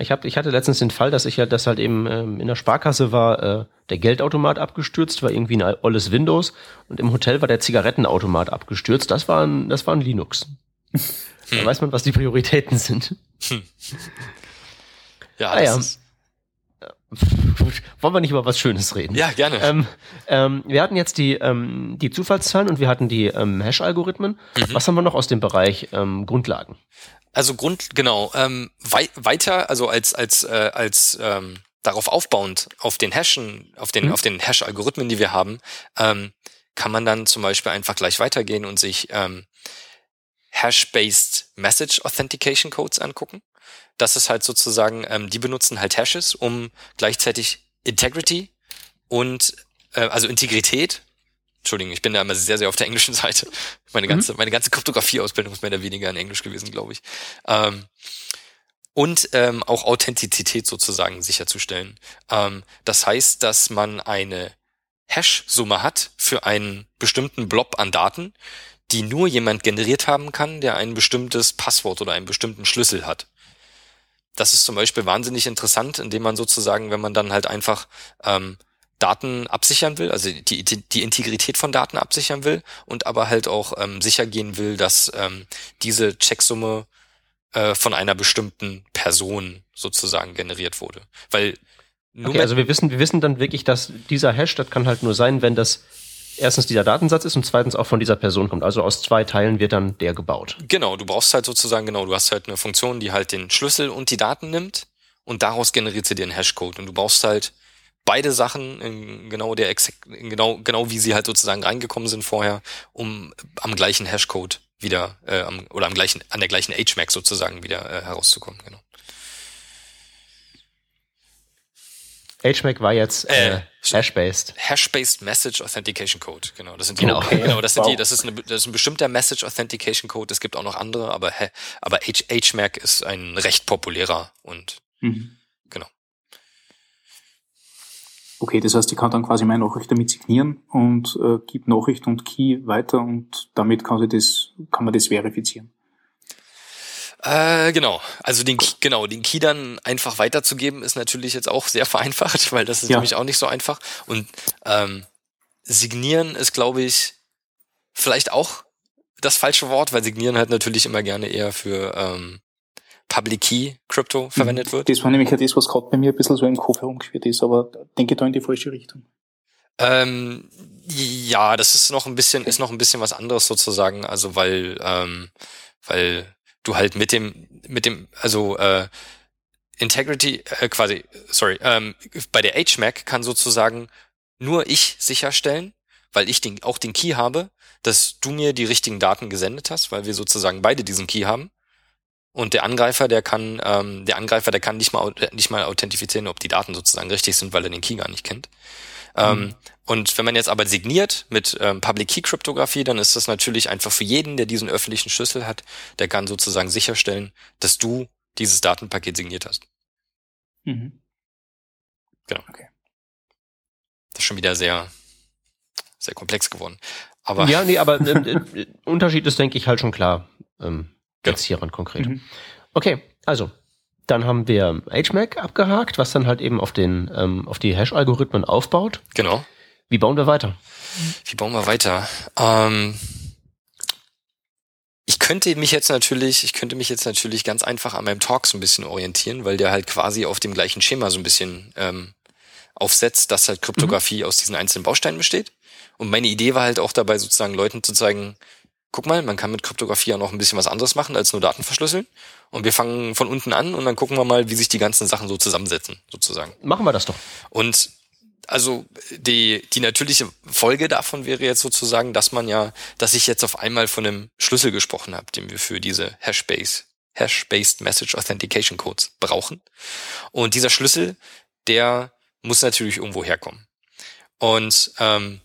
Ich, hab, ich hatte letztens den Fall, dass ich ja, das halt eben ähm, in der Sparkasse war, äh, der Geldautomat abgestürzt, war irgendwie ein olles Windows und im Hotel war der Zigarettenautomat abgestürzt. Das war ein, das war ein Linux. Hm. Da weiß man, was die Prioritäten sind. Hm. Ja, ah, ja. Ist Wollen wir nicht über was Schönes reden? Ja, gerne. Ähm, ähm, wir hatten jetzt die, ähm, die Zufallszahlen und wir hatten die ähm, Hash-Algorithmen. Mhm. Was haben wir noch aus dem Bereich ähm, Grundlagen? Also Grund, genau, ähm, wei weiter, also als, als, äh, als ähm, darauf aufbauend, auf den Hashen, auf den, mhm. auf den Hash-Algorithmen, die wir haben, ähm, kann man dann zum Beispiel einfach gleich weitergehen und sich ähm, Hash-based Message Authentication Codes angucken. Das ist halt sozusagen, ähm, die benutzen halt Hashes, um gleichzeitig Integrity und äh, also Integrität Entschuldigung, ich bin da immer sehr, sehr auf der englischen Seite. Meine mhm. ganze, mhm. meine ganze Kryptographie-Ausbildung ist mehr oder weniger in Englisch gewesen, glaube ich. Ähm, und ähm, auch Authentizität sozusagen sicherzustellen. Ähm, das heißt, dass man eine Hash-Summe hat für einen bestimmten Blob an Daten, die nur jemand generiert haben kann, der ein bestimmtes Passwort oder einen bestimmten Schlüssel hat. Das ist zum Beispiel wahnsinnig interessant, indem man sozusagen, wenn man dann halt einfach ähm, Daten absichern will, also die, die, Integrität von Daten absichern will und aber halt auch ähm, sicher gehen will, dass ähm, diese Checksumme äh, von einer bestimmten Person sozusagen generiert wurde. Weil nur okay, also wir wissen, wir wissen dann wirklich, dass dieser Hash, das kann halt nur sein, wenn das erstens dieser Datensatz ist und zweitens auch von dieser Person kommt. Also aus zwei Teilen wird dann der gebaut. Genau, du brauchst halt sozusagen, genau, du hast halt eine Funktion, die halt den Schlüssel und die Daten nimmt und daraus generiert sie dir einen Hashcode. Und du brauchst halt beide Sachen in genau der in genau genau wie sie halt sozusagen reingekommen sind vorher, um am gleichen Hashcode wieder äh, am, oder am gleichen an der gleichen HMAC sozusagen wieder äh, herauszukommen. Genau. HMAC war jetzt äh, äh Hash-based. Hash-based Message Authentication Code, genau. Das sind die, genau. Okay. genau das sind wow. die, das ist, eine, das ist ein bestimmter Message Authentication Code. Es gibt auch noch andere, aber aber H, HMAC ist ein recht populärer und mhm. Okay, das heißt, ich kann dann quasi meine Nachricht damit signieren und äh, gibt Nachricht und Key weiter und damit kann, sie das, kann man das verifizieren. Äh, genau. Also den Key, genau, den Key dann einfach weiterzugeben ist natürlich jetzt auch sehr vereinfacht, weil das ist Ja. nämlich auch nicht so einfach. Und ähm, signieren ist, glaube ich, vielleicht auch das falsche Wort, weil signieren halt natürlich immer gerne eher für ähm, Public Key Crypto verwendet wird. Das war nämlich ja das, was gerade bei mir ein bisschen so im Kopf herumgeführt ist, aber denke da in die falsche Richtung. Ähm, ja, das ist noch ein bisschen, ist noch ein bisschen was anderes sozusagen, also weil, ähm, weil du halt mit dem, mit dem, also äh, Integrity, äh, quasi, sorry, ähm, bei der HMAC kann sozusagen nur ich sicherstellen, weil ich den, auch den Key habe, dass du mir die richtigen Daten gesendet hast, weil wir sozusagen beide diesen Key haben. Und der Angreifer, der kann, ähm, der Angreifer, der kann nicht mal, au- nicht mal authentifizieren, ob die Daten sozusagen richtig sind, weil er den Key gar nicht kennt. Ähm, und wenn man jetzt aber signiert mit ähm, Public Key Kryptographie, dann ist das natürlich einfach für jeden, der diesen öffentlichen Schlüssel hat, der kann sozusagen sicherstellen, dass du dieses Datenpaket signiert hast. Mhm. Das ist schon wieder sehr, sehr komplex geworden. Aber Ja, nee, aber ähm, äh, Unterschied ist, denke ich, halt schon klar. Ähm, Jetzt hieran konkret. Mhm. Okay, also dann haben wir HMAC abgehakt, was dann halt eben auf den ähm, auf die Hash-Algorithmen aufbaut. genau. Wie bauen wir weiter? Wie bauen wir weiter? Ähm, ich könnte mich jetzt natürlich, ich könnte mich jetzt natürlich ganz einfach an meinem Talk so ein bisschen orientieren, weil der halt quasi auf dem gleichen Schema so ein bisschen ähm, aufsetzt, dass halt Kryptographie aus diesen einzelnen Bausteinen besteht. Und meine Idee war halt auch dabei, sozusagen Leuten zu zeigen, guck mal, man kann mit Kryptographie ja noch ein bisschen was anderes machen, als nur Daten verschlüsseln. Und wir fangen von unten an und dann gucken wir mal, wie sich die ganzen Sachen so zusammensetzen, sozusagen. Machen wir das doch. Und also die, die natürliche Folge davon wäre jetzt sozusagen, dass man ja, dass ich jetzt auf einmal von einem Schlüssel gesprochen habe, den wir für diese Hash-Base, Hash-Based Message Authentication Codes brauchen. Und dieser Schlüssel, der muss natürlich irgendwo herkommen. Und ähm,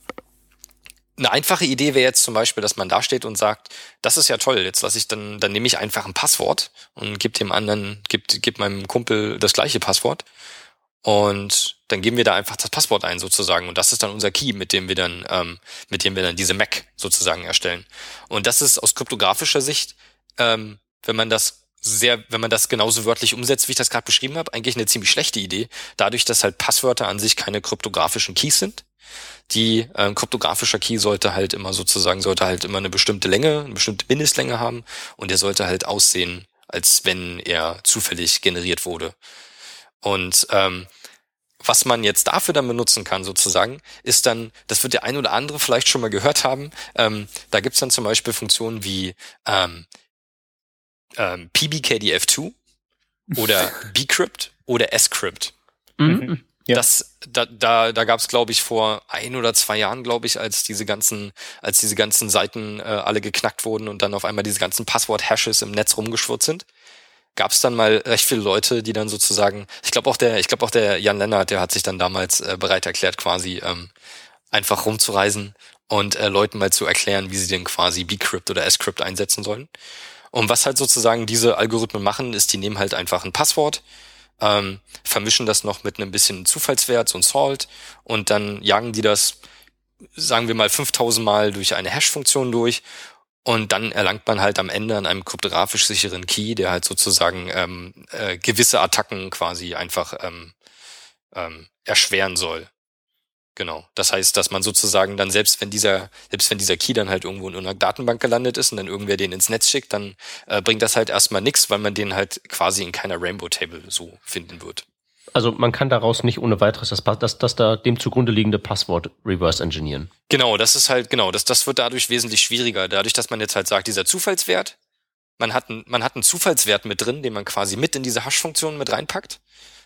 eine einfache Idee wäre jetzt zum Beispiel, dass man da steht und sagt, das ist ja toll, jetzt lasse ich dann, dann nehme ich einfach ein Passwort und gebe dem anderen, gib, gib meinem Kumpel das gleiche Passwort. Und dann geben wir da einfach das Passwort ein sozusagen. Und das ist dann unser Key, mit dem wir dann, ähm, mit dem wir dann diese MAC sozusagen erstellen. Und das ist aus kryptografischer Sicht, ähm, wenn man das sehr, wenn man das genauso wörtlich umsetzt, wie ich das gerade beschrieben habe, eigentlich eine ziemlich schlechte Idee. Dadurch, dass halt Passwörter an sich keine kryptografischen Keys sind. Die ähm, kryptografischer Key sollte halt immer sozusagen, sollte halt immer eine bestimmte Länge, eine bestimmte Mindestlänge haben und der sollte halt aussehen, als wenn er zufällig generiert wurde. Und ähm, was man jetzt dafür dann benutzen kann, sozusagen, ist dann, das wird der ein oder andere vielleicht schon mal gehört haben, ähm, da gibt's dann zum Beispiel Funktionen wie ähm, ähm, PBKDF2 oder bcrypt oder scrypt. Mhm. Ja. Das, da, da, da gab es, glaube ich, vor ein oder zwei Jahren, glaube ich, als diese ganzen, als diese ganzen Seiten äh, alle geknackt wurden und dann auf einmal diese ganzen Passwort-Hashes im Netz rumgeschwirrt sind, gab es dann mal recht viele Leute, die dann sozusagen, ich glaube auch der, ich glaube auch der Jan Lennart, der hat sich dann damals äh, bereit erklärt, quasi ähm, einfach rumzureisen und äh, Leuten mal zu erklären, wie sie denn quasi bcrypt oder scrypt einsetzen sollen. Und was halt sozusagen diese Algorithmen machen, ist, die nehmen halt einfach ein Passwort, ähm, vermischen das noch mit einem bisschen Zufallswert, so ein Salt, und dann jagen die das, sagen wir mal, 5000 Mal durch eine Hash-Funktion durch. Und dann erlangt man halt am Ende an einem kryptografisch sicheren Key, der halt sozusagen ähm, äh, gewisse Attacken quasi einfach ähm, ähm, erschweren soll. Genau. Das heißt, dass man sozusagen dann selbst wenn dieser, selbst wenn dieser Key dann halt irgendwo in einer Datenbank gelandet ist und dann irgendwer den ins Netz schickt, dann äh, bringt das halt erstmal nichts, weil man den halt quasi in keiner Rainbow Table so finden wird. Also man kann daraus nicht ohne weiteres das, das, das da dem zugrunde liegende Passwort reverse engineeren. Genau, das ist halt, genau, das, das wird dadurch wesentlich schwieriger. Dadurch, dass man jetzt halt sagt, dieser Zufallswert, man hat, einen, man hat einen Zufallswert mit drin, den man quasi mit in diese Hash-Funktion mit reinpackt.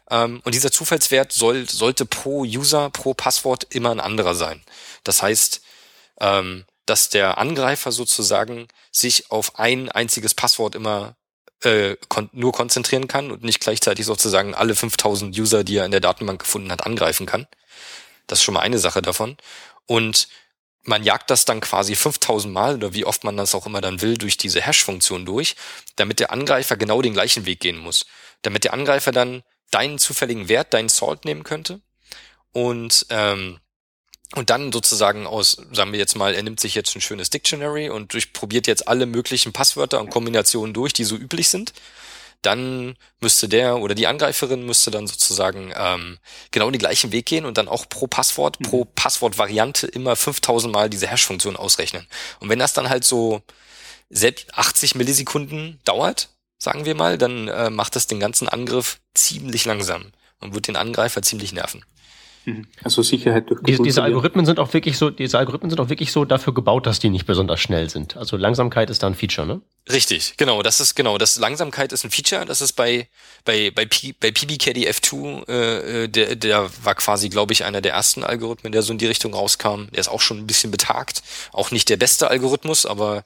Ähm, und dieser Zufallswert soll, sollte pro User, pro Passwort immer ein anderer sein. Das heißt, ähm, dass der Angreifer sozusagen sich auf ein einziges Passwort immer äh, kon nur konzentrieren kann und nicht gleichzeitig sozusagen alle 5000 User, die er in der Datenbank gefunden hat, angreifen kann. Das ist schon mal eine Sache davon. Und man jagt das dann quasi 5000 Mal oder wie oft man das auch immer dann will durch diese Hash-Funktion durch, damit der Angreifer genau den gleichen Weg gehen muss. Damit der Angreifer dann deinen zufälligen Wert, deinen Salt nehmen könnte und ähm, und dann sozusagen aus, sagen wir jetzt mal, er nimmt sich jetzt ein schönes Dictionary und durchprobiert jetzt alle möglichen Passwörter und Kombinationen durch, die so üblich sind. Dann müsste der oder die Angreiferin müsste dann sozusagen ähm, genau den gleichen Weg gehen und dann auch pro Passwort, mhm. pro Passwortvariante immer 5000 Mal diese Hash-Funktion ausrechnen. Und wenn das dann halt so selbst 80 Millisekunden dauert, sagen wir mal, dann äh, macht das den ganzen Angriff ziemlich langsam und wird den Angreifer ziemlich nerven. Mhm. Also Sicherheit durch diese, diese Algorithmen sind auch wirklich so, diese Algorithmen sind auch wirklich so dafür gebaut, dass die nicht besonders schnell sind. Also Langsamkeit ist da ein Feature, ne? Richtig, genau. Das ist genau. Das Langsamkeit ist ein Feature. Das ist bei bei bei, P, bei PBKDF2, äh, äh, der der war quasi, glaube ich, einer der ersten Algorithmen, der so in die Richtung rauskam. Der ist auch schon ein bisschen betagt. Auch nicht der beste Algorithmus, aber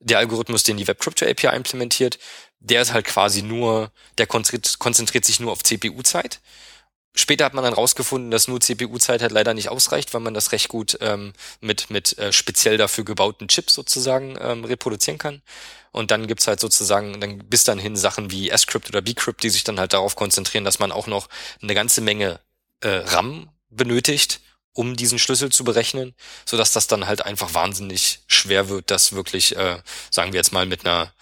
der Algorithmus, den die Web Crypto API implementiert, der ist halt quasi nur, der konzentriert, sich nur auf CPU-Zeit Später hat man dann rausgefunden, dass nur CPU-Zeit halt leider nicht ausreicht, weil man das recht gut ähm, mit, mit äh, speziell dafür gebauten Chips sozusagen ähm, reproduzieren kann. Und dann gibt's halt sozusagen dann bis dann hin Sachen wie S-Crypt oder B-Crypt, die sich dann halt darauf konzentrieren, dass man auch noch eine ganze Menge äh, RAM benötigt, um diesen Schlüssel zu berechnen, so dass das dann halt einfach wahnsinnig schwer wird, das wirklich, äh, sagen wir jetzt mal mit einer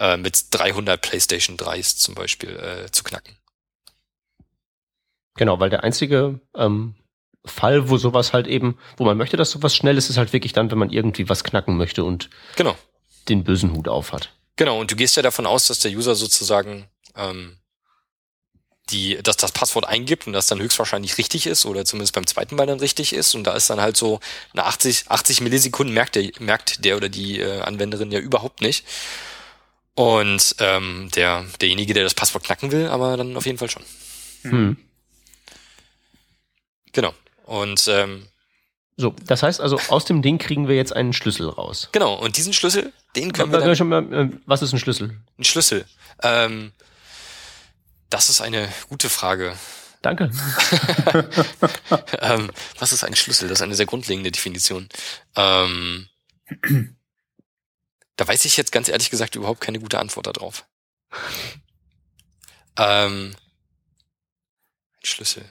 äh, mit 300 PlayStation 3s zum Beispiel äh, zu knacken. Genau, weil der einzige ähm, Fall, wo sowas halt eben, wo man möchte, dass sowas schnell ist, ist halt wirklich dann, wenn man irgendwie was knacken möchte und genau. den bösen Hut aufhat. Genau, und du gehst ja davon aus, dass der User sozusagen ähm, die, dass das Passwort eingibt und das dann höchstwahrscheinlich richtig ist oder zumindest beim zweiten Mal dann richtig ist. Und da ist dann halt so eine 80, 80 Millisekunden merkt der, merkt der oder die äh, Anwenderin ja überhaupt nicht. Und ähm, der, derjenige, der das Passwort knacken will, aber dann auf jeden Fall schon. Hm. Genau. Und ähm, so, das heißt also, aus dem Ding kriegen wir jetzt einen Schlüssel raus. Genau, und diesen Schlüssel, den können wir. Dann, mal, äh, was ist ein Schlüssel? Ein Schlüssel. Ähm, das ist eine gute Frage. Danke. ähm, was ist ein Schlüssel? Das ist eine sehr grundlegende Definition. Ähm, da weiß ich jetzt ganz ehrlich gesagt überhaupt keine gute Antwort darauf. Ähm, ein Schlüssel.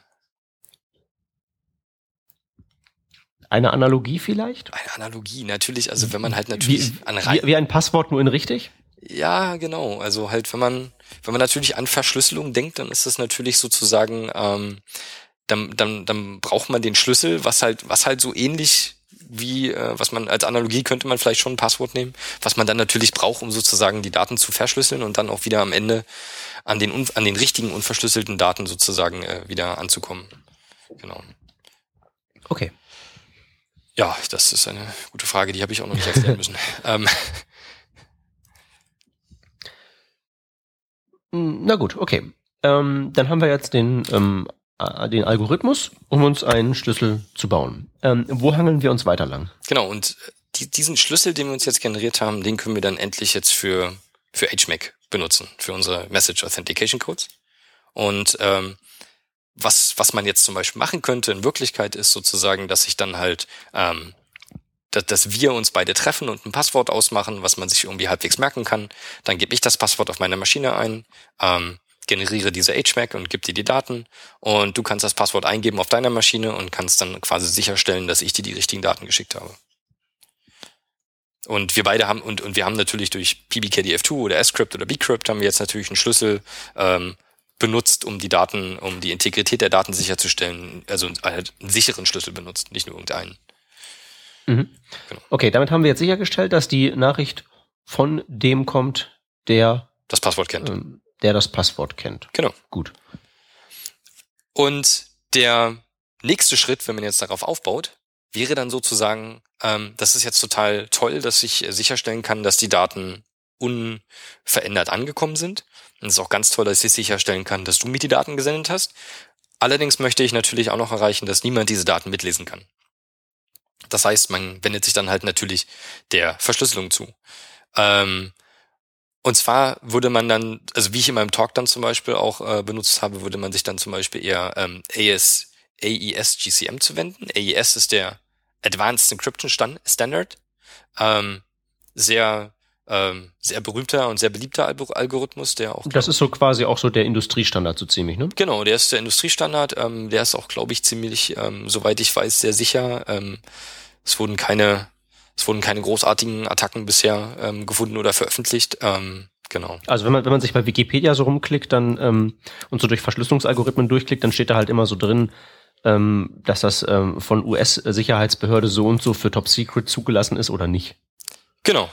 Eine Analogie vielleicht? Eine Analogie, natürlich. Also wenn man halt natürlich wie, an wie, wie ein Passwort nur in richtig? Ja, genau. Also halt, wenn man, wenn man natürlich an Verschlüsselung denkt, dann ist das natürlich sozusagen, ähm, dann, dann, dann braucht man den Schlüssel, was halt, was halt so ähnlich wie, äh, was man als Analogie könnte man vielleicht schon ein Passwort nehmen, was man dann natürlich braucht, um sozusagen die Daten zu verschlüsseln und dann auch wieder am Ende an den, an den richtigen unverschlüsselten Daten sozusagen äh, wieder anzukommen. Genau. Okay. Ja, das ist eine gute Frage, die habe ich auch noch nicht erklären müssen. ähm. Hm, na gut, okay. Ähm, dann haben wir jetzt den, ähm, den Algorithmus, um uns einen Schlüssel zu bauen. Ähm, wo hangeln wir uns weiter lang? Genau, und die, diesen Schlüssel, den wir uns jetzt generiert haben, den können wir dann endlich jetzt für, für HMAC benutzen, für unsere Message Authentication Codes. Und ähm, was, was man jetzt zum Beispiel machen könnte in Wirklichkeit ist sozusagen, dass ich dann halt, ähm, dass, dass wir uns beide treffen und ein Passwort ausmachen, was man sich irgendwie halbwegs merken kann. Dann gebe ich das Passwort auf meiner Maschine ein, ähm, generiere diese HMAC und gebe dir die Daten und du kannst das Passwort eingeben auf deiner Maschine und kannst dann quasi sicherstellen, dass ich dir die richtigen Daten geschickt habe. Und wir beide haben, und, und wir haben natürlich durch PBKDF2 oder S-Crypt oder B-Crypt haben wir jetzt natürlich einen Schlüssel, ähm, benutzt, um die Daten, um die Integrität der Daten sicherzustellen, also einen sicheren Schlüssel benutzt, nicht nur irgendeinen. Mhm. Genau. Okay, damit haben wir jetzt sichergestellt, dass die Nachricht von dem kommt, der das Passwort kennt. Ähm, der das Passwort kennt. Genau. Gut. Und der nächste Schritt, wenn man jetzt darauf aufbaut, wäre dann sozusagen, ähm, das ist jetzt total toll, dass ich sicherstellen kann, dass die Daten unverändert angekommen sind. Und es ist auch ganz toll, dass ich sicherstellen kann, dass du mir die Daten gesendet hast. Allerdings möchte ich natürlich auch noch erreichen, dass niemand diese Daten mitlesen kann. Das heißt, man wendet sich dann halt natürlich der Verschlüsselung zu. Ähm, und zwar würde man dann, also wie ich in meinem Talk dann zum Beispiel auch äh, benutzt habe, würde man sich dann zum Beispiel eher ähm, AES, AES GCM zu wenden. AES ist der Advanced Encryption Standard. Ähm, sehr ähm, sehr berühmter und sehr beliebter Algorithmus, der auch. Das ist so quasi auch so der Industriestandard so ziemlich, ne? Genau, der ist der Industriestandard. Ähm, der ist auch, glaube ich, ziemlich, ähm, soweit ich weiß, sehr sicher. Ähm, es wurden keine, es wurden keine großartigen Attacken bisher ähm, gefunden oder veröffentlicht. Ähm, genau. Also wenn man wenn man sich bei Wikipedia so rumklickt, dann ähm, und so durch Verschlüsselungsalgorithmen durchklickt, dann steht da halt immer so drin, ähm, dass das ähm, von US-Sicherheitsbehörde so und so für Top Secret zugelassen ist oder nicht. Genau,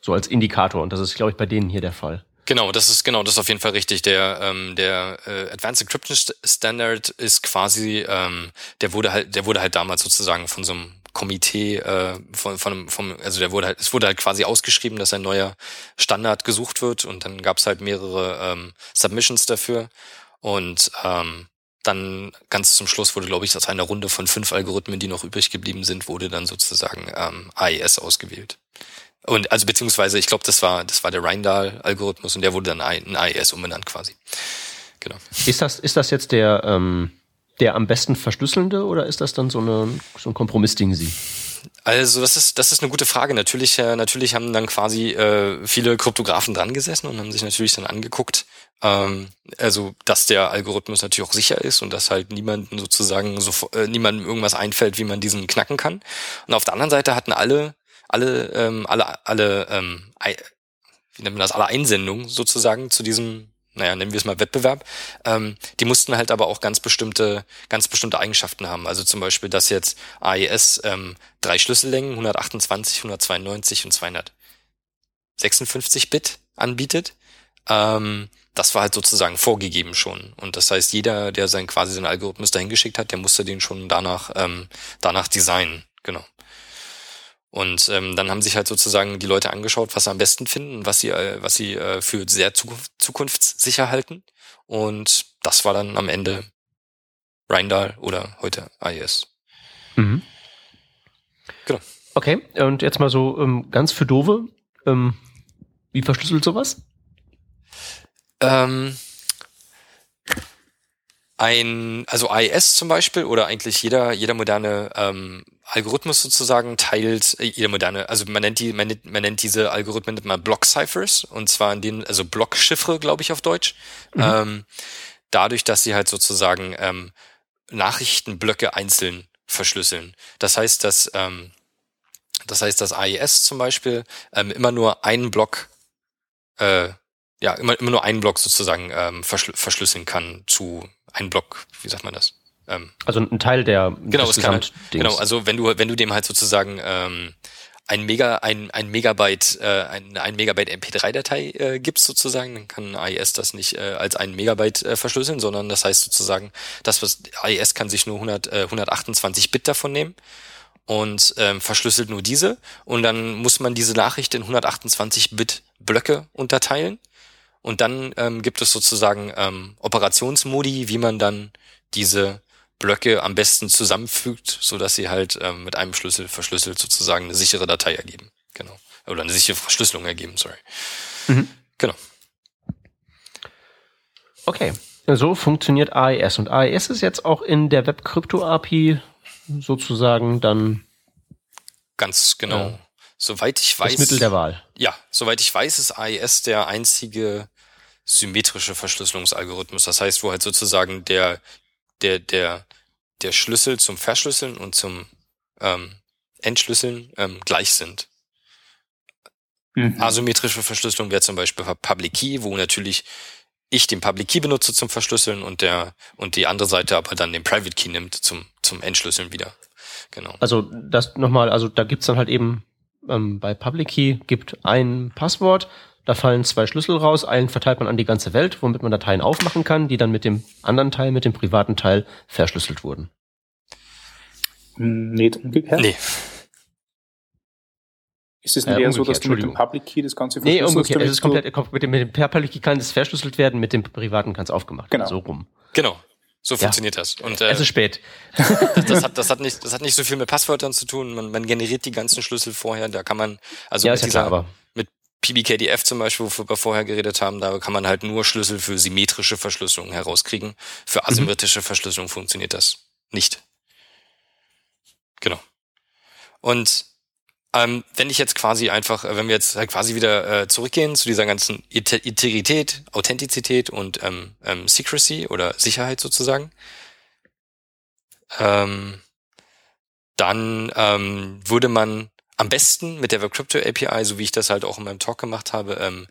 so als Indikator. Und das ist, glaube ich, bei denen hier der Fall. Genau, das ist genau, das ist auf jeden Fall richtig. Der ähm, der äh, Advanced Encryption Standard ist quasi, ähm, der wurde halt, der wurde halt damals sozusagen von so einem Komitee äh, von, von vom, also der wurde halt, es wurde halt quasi ausgeschrieben, dass ein neuer Standard gesucht wird und dann gab es halt mehrere ähm, Submissions dafür und ähm, dann ganz zum Schluss wurde, glaube ich, aus einer Runde von fünf Algorithmen, die noch übrig geblieben sind, wurde dann sozusagen ähm, AES ausgewählt. Und also beziehungsweise, ich glaube, das war das war der Reindahl-Algorithmus und der wurde dann in AES umbenannt quasi. Genau. Ist das ist das jetzt der ähm, der am besten verschlüsselnde oder ist das dann so eine so ein Kompromissding Sie? Also das ist das ist eine gute Frage. Natürlich äh, natürlich haben dann quasi äh, viele Kryptografen dran gesessen und haben sich natürlich dann angeguckt, ähm, also dass der Algorithmus natürlich auch sicher ist und dass halt niemanden sozusagen so äh, niemandem irgendwas einfällt, wie man diesen knacken kann. Und auf der anderen Seite hatten alle alle, ähm, alle, alle, ähm, wie nennt man das, alle Einsendungen sozusagen zu diesem, naja, nennen wir es mal Wettbewerb, ähm, die mussten halt aber auch ganz bestimmte, ganz bestimmte Eigenschaften haben. Also zum Beispiel, dass jetzt AES ähm, drei Schlüssellängen, 128, 192 und 256 Bit anbietet. Ähm, das war halt sozusagen vorgegeben schon. Und das heißt, jeder, der sein quasi seinen Algorithmus dahin geschickt hat, der musste den schon danach, ähm, danach designen. Genau. Und ähm, dann haben sich halt sozusagen die Leute angeschaut, was sie am besten finden, was sie, äh, was sie äh, für sehr zukunftssicher halten. Und das war dann am Ende Rheindahl oder heute IES. Mhm. Genau. Okay, und jetzt mal so ähm, ganz für Dove. Ähm, wie verschlüsselt sowas? Ähm, ein, also AES zum Beispiel oder eigentlich jeder, jeder moderne ähm, Algorithmus sozusagen teilt, äh, jeder moderne, also man nennt die, man nennt, man nennt diese Algorithmen mal Block Ciphers und zwar in den, also Blockchiffre, glaube ich, auf Deutsch. Mhm. Ähm, dadurch, dass sie halt sozusagen ähm, Nachrichtenblöcke einzeln verschlüsseln. Das heißt, dass ähm, das heißt, dass AES zum Beispiel ähm, immer nur einen Block äh, ja, immer, immer nur einen Block sozusagen ähm, verschl verschlüsseln kann zu ein Block, wie sagt man das? Ähm, also ein Teil der genau, es kann halt, genau, also wenn du wenn du dem halt sozusagen ähm, ein Mega ein ein Megabyte äh, ein, ein Megabyte MP3-Datei äh, gibst sozusagen, dann kann AES das nicht äh, als ein Megabyte äh, verschlüsseln, sondern das heißt sozusagen, das was AES kann sich nur 100 äh, 128 Bit davon nehmen und ähm, verschlüsselt nur diese und dann muss man diese Nachricht in 128 Bit Blöcke unterteilen und dann ähm, gibt es sozusagen ähm, Operationsmodi, wie man dann diese Blöcke am besten zusammenfügt, so dass sie halt ähm, mit einem Schlüssel verschlüsselt sozusagen eine sichere Datei ergeben. Genau. Oder eine sichere Verschlüsselung ergeben, sorry. Mhm. Genau. Okay. So funktioniert AES. Und AES ist jetzt auch in der Web-Krypto-API sozusagen dann. Ganz genau. Äh, soweit ich weiß. Das Mittel der Wahl. Ja, soweit ich weiß, ist AES der einzige symmetrische Verschlüsselungsalgorithmus. Das heißt, wo halt sozusagen der, der, der, der Schlüssel zum Verschlüsseln und zum ähm, Entschlüsseln ähm, gleich sind. Mhm. Asymmetrische Verschlüsselung wäre zum Beispiel Public Key, wo natürlich ich den Public Key benutze zum Verschlüsseln und der und die andere Seite aber dann den Private Key nimmt zum zum Entschlüsseln wieder. Genau. Also das nochmal, also da gibt's dann halt eben ähm, bei Public Key gibt ein Passwort da fallen zwei Schlüssel raus, einen verteilt man an die ganze Welt, womit man Dateien aufmachen kann, die dann mit dem anderen Teil, mit dem privaten Teil verschlüsselt wurden. Hm, nicht umgekehrt? Nee. Ist es nicht äh, eher so, dass du mit dem Public Key das Ganze verschlüsselst? Nee, umgekehrt. Es ist komplett, mit dem, mit dem Public Key kann es verschlüsselt werden, mit dem privaten kann es aufgemacht genau. werden. So rum. Genau. So funktioniert ja. das. Und, äh, es ist spät. das, das, hat, das, hat nicht, das hat nicht so viel mit Passwörtern zu tun. Man, man generiert die ganzen Schlüssel vorher. Da kann man, also ja, mit, dieser, klar, mit PBKDF zum Beispiel, wofür wir vorher geredet haben, da kann man halt nur Schlüssel für symmetrische Verschlüsselung herauskriegen. Für mhm. asymmetrische mhm. Verschlüsselung funktioniert das nicht. Genau. Und Ähm, wenn ich jetzt quasi einfach, äh, wenn wir jetzt halt quasi wieder äh, zurückgehen zu dieser ganzen Integrität, Authentizität und ähm, ähm, Secrecy oder Sicherheit sozusagen, ähm, dann ähm, würde man am besten mit der WebCrypto API, so wie ich das halt auch in meinem Talk gemacht habe, ähm,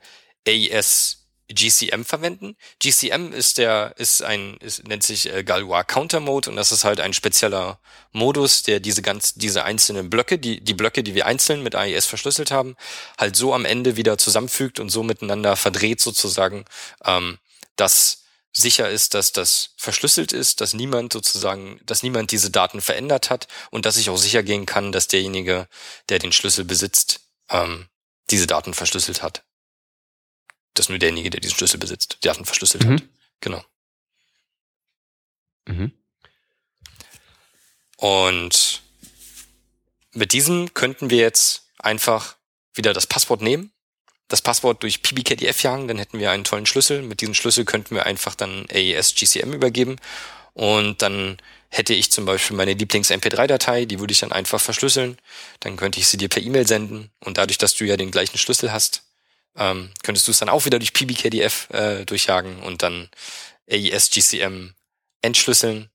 AES GCM verwenden. GCM ist der, ist ein, ist, nennt sich äh, Galois Counter Mode und das ist halt ein spezieller Modus, der diese ganz, diese einzelnen Blöcke, die, die Blöcke, die wir einzeln mit AES verschlüsselt haben, halt so am Ende wieder zusammenfügt und so miteinander verdreht sozusagen, ähm, dass sicher ist, dass das verschlüsselt ist, dass niemand sozusagen, dass niemand diese Daten verändert hat und dass ich auch sicher gehen kann, dass derjenige, der den Schlüssel besitzt, ähm, diese Daten verschlüsselt hat dass nur derjenige, der diesen Schlüssel besitzt, die Daten verschlüsselt mhm. hat. Genau. Mhm. Und mit diesem könnten wir jetzt einfach wieder das Passwort nehmen, das Passwort durch PBKDF jagen, dann hätten wir einen tollen Schlüssel. Mit diesem Schlüssel könnten wir einfach dann AES GCM übergeben und dann hätte ich zum Beispiel meine Lieblings-MP3-Datei, die würde ich dann einfach verschlüsseln. Dann könnte ich sie dir per E-Mail senden und dadurch, dass du ja den gleichen Schlüssel hast, ähm, könntest du es dann auch wieder durch PBKDF äh, durchjagen und dann AES GCM entschlüsseln.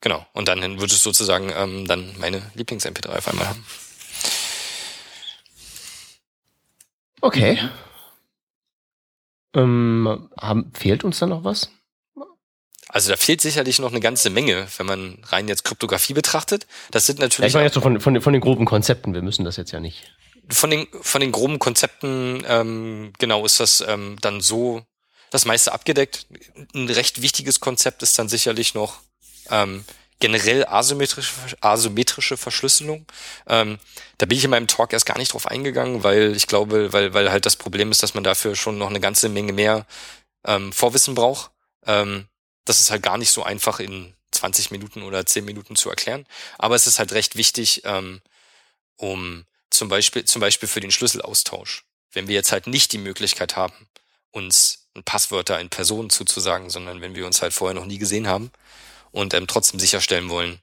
Genau. Und dann würdest du sozusagen ähm, dann meine Lieblings-MP3 auf einmal haben. Okay. Ähm, haben, fehlt uns da noch was? Also da fehlt sicherlich noch eine ganze Menge, wenn man rein jetzt Kryptographie betrachtet. Das sind natürlich. Ja, ich meine jetzt so von, von, von den groben Konzepten. Wir müssen das jetzt ja nicht von den, von den groben Konzepten, ähm, genau, ist das ähm, dann so das meiste abgedeckt. Ein recht wichtiges Konzept ist dann sicherlich noch ähm, generell asymmetrische, asymmetrische Verschlüsselung. Ähm, da bin ich in meinem Talk erst gar nicht drauf eingegangen, weil ich glaube, weil, weil halt das Problem ist, dass man dafür schon noch eine ganze Menge mehr ähm, Vorwissen braucht. Ähm, das ist halt gar nicht so einfach in 20 Minuten oder 10 Minuten zu erklären. Aber es ist halt recht wichtig, ähm, um zum Beispiel, zum Beispiel für den Schlüsselaustausch. Wenn wir jetzt halt nicht die Möglichkeit haben, uns Passwörter in Person zuzusagen, sondern wenn wir uns halt vorher noch nie gesehen haben und ähm, trotzdem sicherstellen wollen,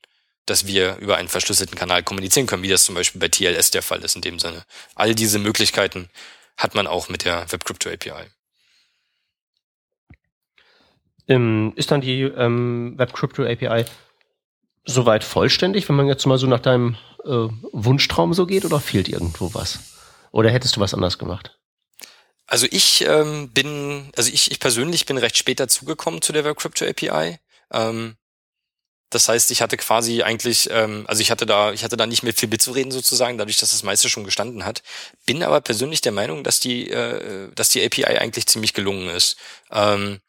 dass wir über einen verschlüsselten Kanal kommunizieren können, wie das zum Beispiel bei TLS der Fall ist in dem Sinne. All diese Möglichkeiten hat man auch mit der WebCrypto API. Ähm, ist dann die ähm, WebCrypto API soweit vollständig, wenn man jetzt mal so nach deinem äh, Wunschtraum so geht oder fehlt irgendwo was? Oder hättest du was anders gemacht? Also ich ähm, bin, also ich, ich persönlich bin recht spät dazugekommen zu der Web Crypto API. Ähm, das heißt, ich hatte quasi eigentlich, ähm, also ich hatte da, ich hatte da nicht mehr viel mitzureden sozusagen, dadurch, dass das meiste schon gestanden hat. Bin aber persönlich der Meinung, dass die, äh, dass die API eigentlich ziemlich gelungen ist. Ähm,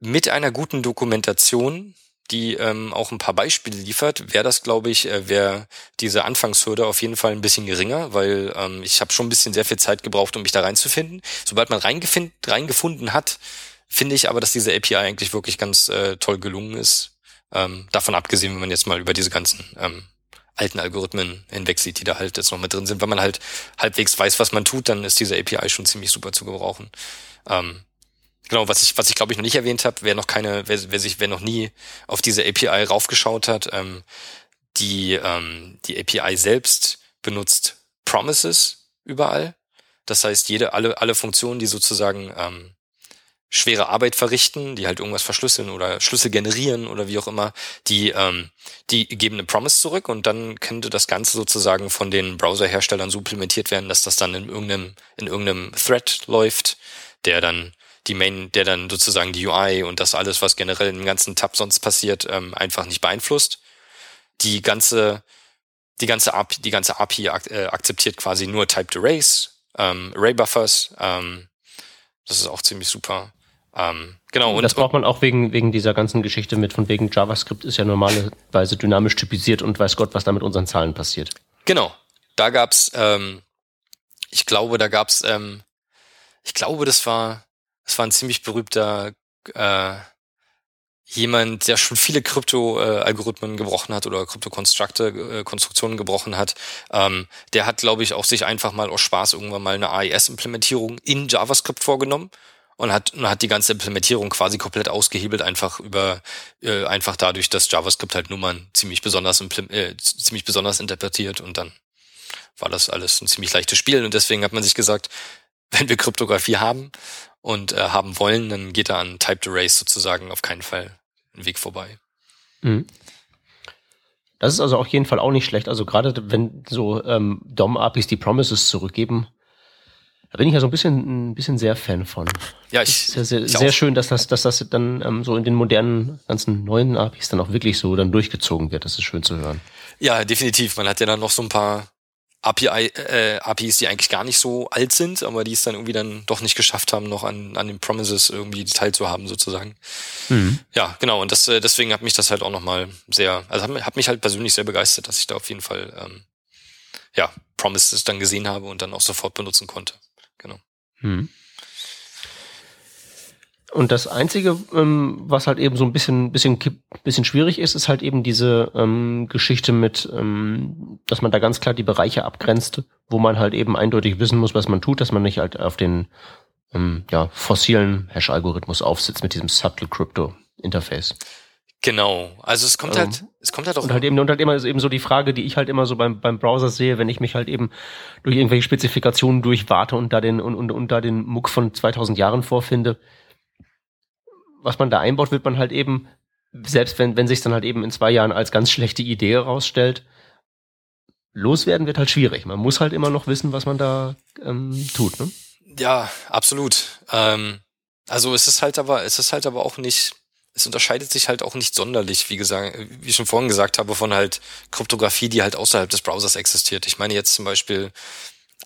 mit einer guten Dokumentation die ähm, auch ein paar Beispiele liefert, wäre das, glaube ich, äh, wäre diese Anfangshürde auf jeden Fall ein bisschen geringer, weil ähm, ich habe schon ein bisschen sehr viel Zeit gebraucht, um mich da reinzufinden. Sobald man reingefunden hat, finde ich aber, dass diese API eigentlich wirklich ganz äh, toll gelungen ist. Ähm, davon abgesehen, wenn man jetzt mal über diese ganzen ähm, alten Algorithmen hinweg sieht, die da halt jetzt noch mit drin sind. Wenn man halt halbwegs weiß, was man tut, dann ist diese API schon ziemlich super zu gebrauchen. Ähm, Genau, was ich, was ich glaube ich noch nicht erwähnt habe, wer noch keine, wer, wer sich, wer noch nie auf diese API raufgeschaut hat, ähm, die, ähm, die API selbst benutzt Promises überall. Das heißt, jede, alle, alle Funktionen, die sozusagen ähm, schwere Arbeit verrichten, die halt irgendwas verschlüsseln oder Schlüssel generieren oder wie auch immer, die, ähm, die geben eine Promise zurück und dann könnte das Ganze sozusagen von den Browserherstellern so implementiert werden, dass das dann in irgendeinem, in irgendeinem Thread läuft, der dann die Main, der dann sozusagen die UI und das alles, was generell im ganzen Tab sonst passiert, ähm, einfach nicht beeinflusst. Die ganze, die ganze API, die ganze API ak äh, akzeptiert quasi nur Typed Arrays, ähm, Array Buffers. Ähm, das ist auch ziemlich super. Ähm, genau. Und das braucht man auch wegen, wegen dieser ganzen Geschichte mit von wegen JavaScript ist ja normalerweise dynamisch typisiert und weiß Gott, was da mit unseren Zahlen passiert. Genau. Da gab's, ähm, ich glaube, da gab's, ähm, ich glaube, das war, es war ein ziemlich berühmter äh, jemand, der schon viele Krypto-Algorithmen gebrochen hat oder Krypto-Konstrukte, äh, Konstruktionen gebrochen hat. Ähm, der hat, glaube ich, auch sich einfach mal aus Spaß irgendwann mal eine AES-Implementierung in JavaScript vorgenommen und hat, und hat die ganze Implementierung quasi komplett ausgehebelt, einfach über, äh, einfach dadurch, dass JavaScript halt Nummern ziemlich besonders, äh, ziemlich besonders interpretiert und dann war das alles ein ziemlich leichtes Spiel und deswegen hat man sich gesagt, wenn wir Kryptographie haben und äh, haben wollen, dann geht da an Typed Arrays sozusagen auf keinen Fall ein Weg vorbei. Mhm. Das ist also auf jeden Fall auch nicht schlecht. Also gerade wenn so ähm, DOM-APIs die Promises zurückgeben, da bin ich ja so ein bisschen, ein bisschen sehr Fan von. Ja, ich. Sehr, sehr, sehr schön, dass das, dass das dann ähm, so in den modernen, ganzen neuen APIs dann auch wirklich so dann durchgezogen wird. Das ist schön zu hören. Ja, definitiv. Man hat ja dann noch so ein paar API, äh, APIs, die eigentlich gar nicht so alt sind, aber die es dann irgendwie dann doch nicht geschafft haben, noch an, an den Promises irgendwie teilzuhaben sozusagen. Mhm. Ja, genau. Und das, äh, deswegen hat mich das halt auch nochmal sehr, also hat, hat mich halt persönlich sehr begeistert, dass ich da auf jeden Fall ähm, ja Promises dann gesehen habe und dann auch sofort benutzen konnte. Genau. Mhm. Und das Einzige, ähm, was halt eben so ein bisschen, bisschen, bisschen schwierig ist, ist halt eben diese ähm, Geschichte mit, ähm, dass man da ganz klar die Bereiche abgrenzt, wo man halt eben eindeutig wissen muss, was man tut, dass man nicht halt auf den ähm, ja, fossilen Hash-Algorithmus aufsitzt mit diesem Subtle Crypto Interface. Genau, also es kommt halt, es kommt halt auch. Und halt eben, und halt immer ist eben so die Frage, die ich halt immer so beim, beim Browser sehe, wenn ich mich halt eben durch irgendwelche Spezifikationen durchwarte und da den, und, und, und da den Muck von 2000 Jahren vorfinde, was man da einbaut, wird man halt eben, selbst wenn, wenn sich dann halt eben in zwei Jahren als ganz schlechte Idee herausstellt, loswerden wird halt schwierig. Man muss halt immer noch wissen, was man da ähm, tut. Ne? Ja, absolut. Ähm, also es ist halt aber, es ist halt aber auch nicht, es unterscheidet sich halt auch nicht sonderlich, wie gesagt, wie ich schon vorhin gesagt habe, von halt Kryptographie, die halt außerhalb des Browsers existiert. Ich meine jetzt zum Beispiel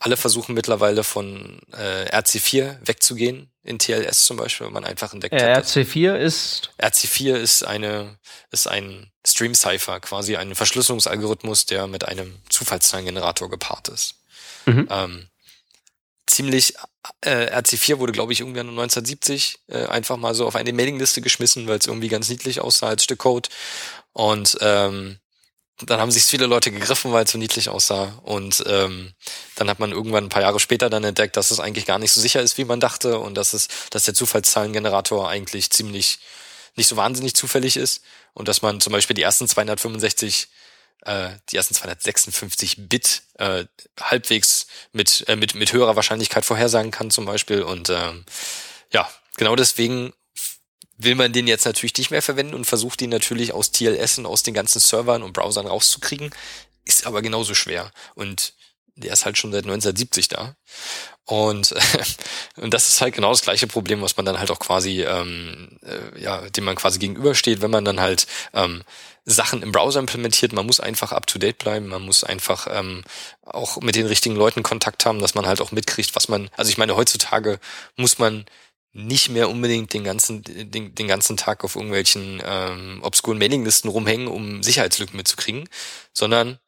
alle versuchen mittlerweile von äh, RC4 wegzugehen, in TLS zum Beispiel, wenn man einfach entdeckt äh, hat. RC4 ist? RC4 ist eine, ist ein Stream Cipher, quasi ein Verschlüsselungsalgorithmus, der mit einem Zufallszahlengenerator gepaart ist. Mhm. Ähm, ziemlich, äh, RC4 wurde, glaube ich, irgendwann 1970 äh, einfach mal so auf eine Mailingliste geschmissen, weil es irgendwie ganz niedlich aussah als Stück Code. Und ähm, dann haben sich viele Leute gegriffen, weil es so niedlich aussah. Und ähm, dann hat man irgendwann ein paar Jahre später dann entdeckt, dass es eigentlich gar nicht so sicher ist, wie man dachte, und dass es, dass der Zufallszahlengenerator eigentlich ziemlich nicht so wahnsinnig zufällig ist und dass man zum Beispiel die ersten 265 äh, die ersten 256 Bit äh, halbwegs mit, äh, mit, mit höherer Wahrscheinlichkeit vorhersagen kann zum Beispiel. Und ähm, ja, genau deswegen will man den jetzt natürlich nicht mehr verwenden und versucht ihn natürlich aus TLS und aus den ganzen Servern und Browsern rauszukriegen, ist aber genauso schwer. Und der ist halt schon seit 1970 da. Und, und das ist halt genau das gleiche Problem, was man dann halt auch quasi, ähm, äh, ja, dem man quasi gegenübersteht, wenn man dann halt ähm, Sachen im Browser implementiert. Man muss einfach up to date bleiben, man muss einfach ähm, auch mit den richtigen Leuten Kontakt haben, dass man halt auch mitkriegt, was man, also ich meine, heutzutage muss man nicht mehr unbedingt den ganzen, den, den ganzen Tag auf irgendwelchen ähm, obskuren Mailinglisten rumhängen, um Sicherheitslücken mitzukriegen, sondern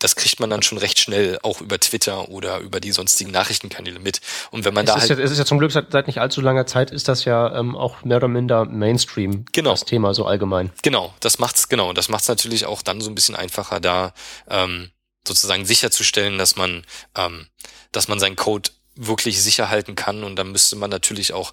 das kriegt man dann schon recht schnell auch über Twitter oder über die sonstigen Nachrichtenkanäle mit. Und wenn man es da halt ja, es ist ja zum Glück seit, seit nicht allzu langer Zeit ist das ja ähm, auch mehr oder minder Mainstream genau. das Thema so allgemein. Genau, das macht's genau, das macht's natürlich auch dann so ein bisschen einfacher da ähm, sozusagen sicherzustellen, dass man ähm, dass man seinen Code wirklich sicher halten kann und dann müsste man natürlich auch,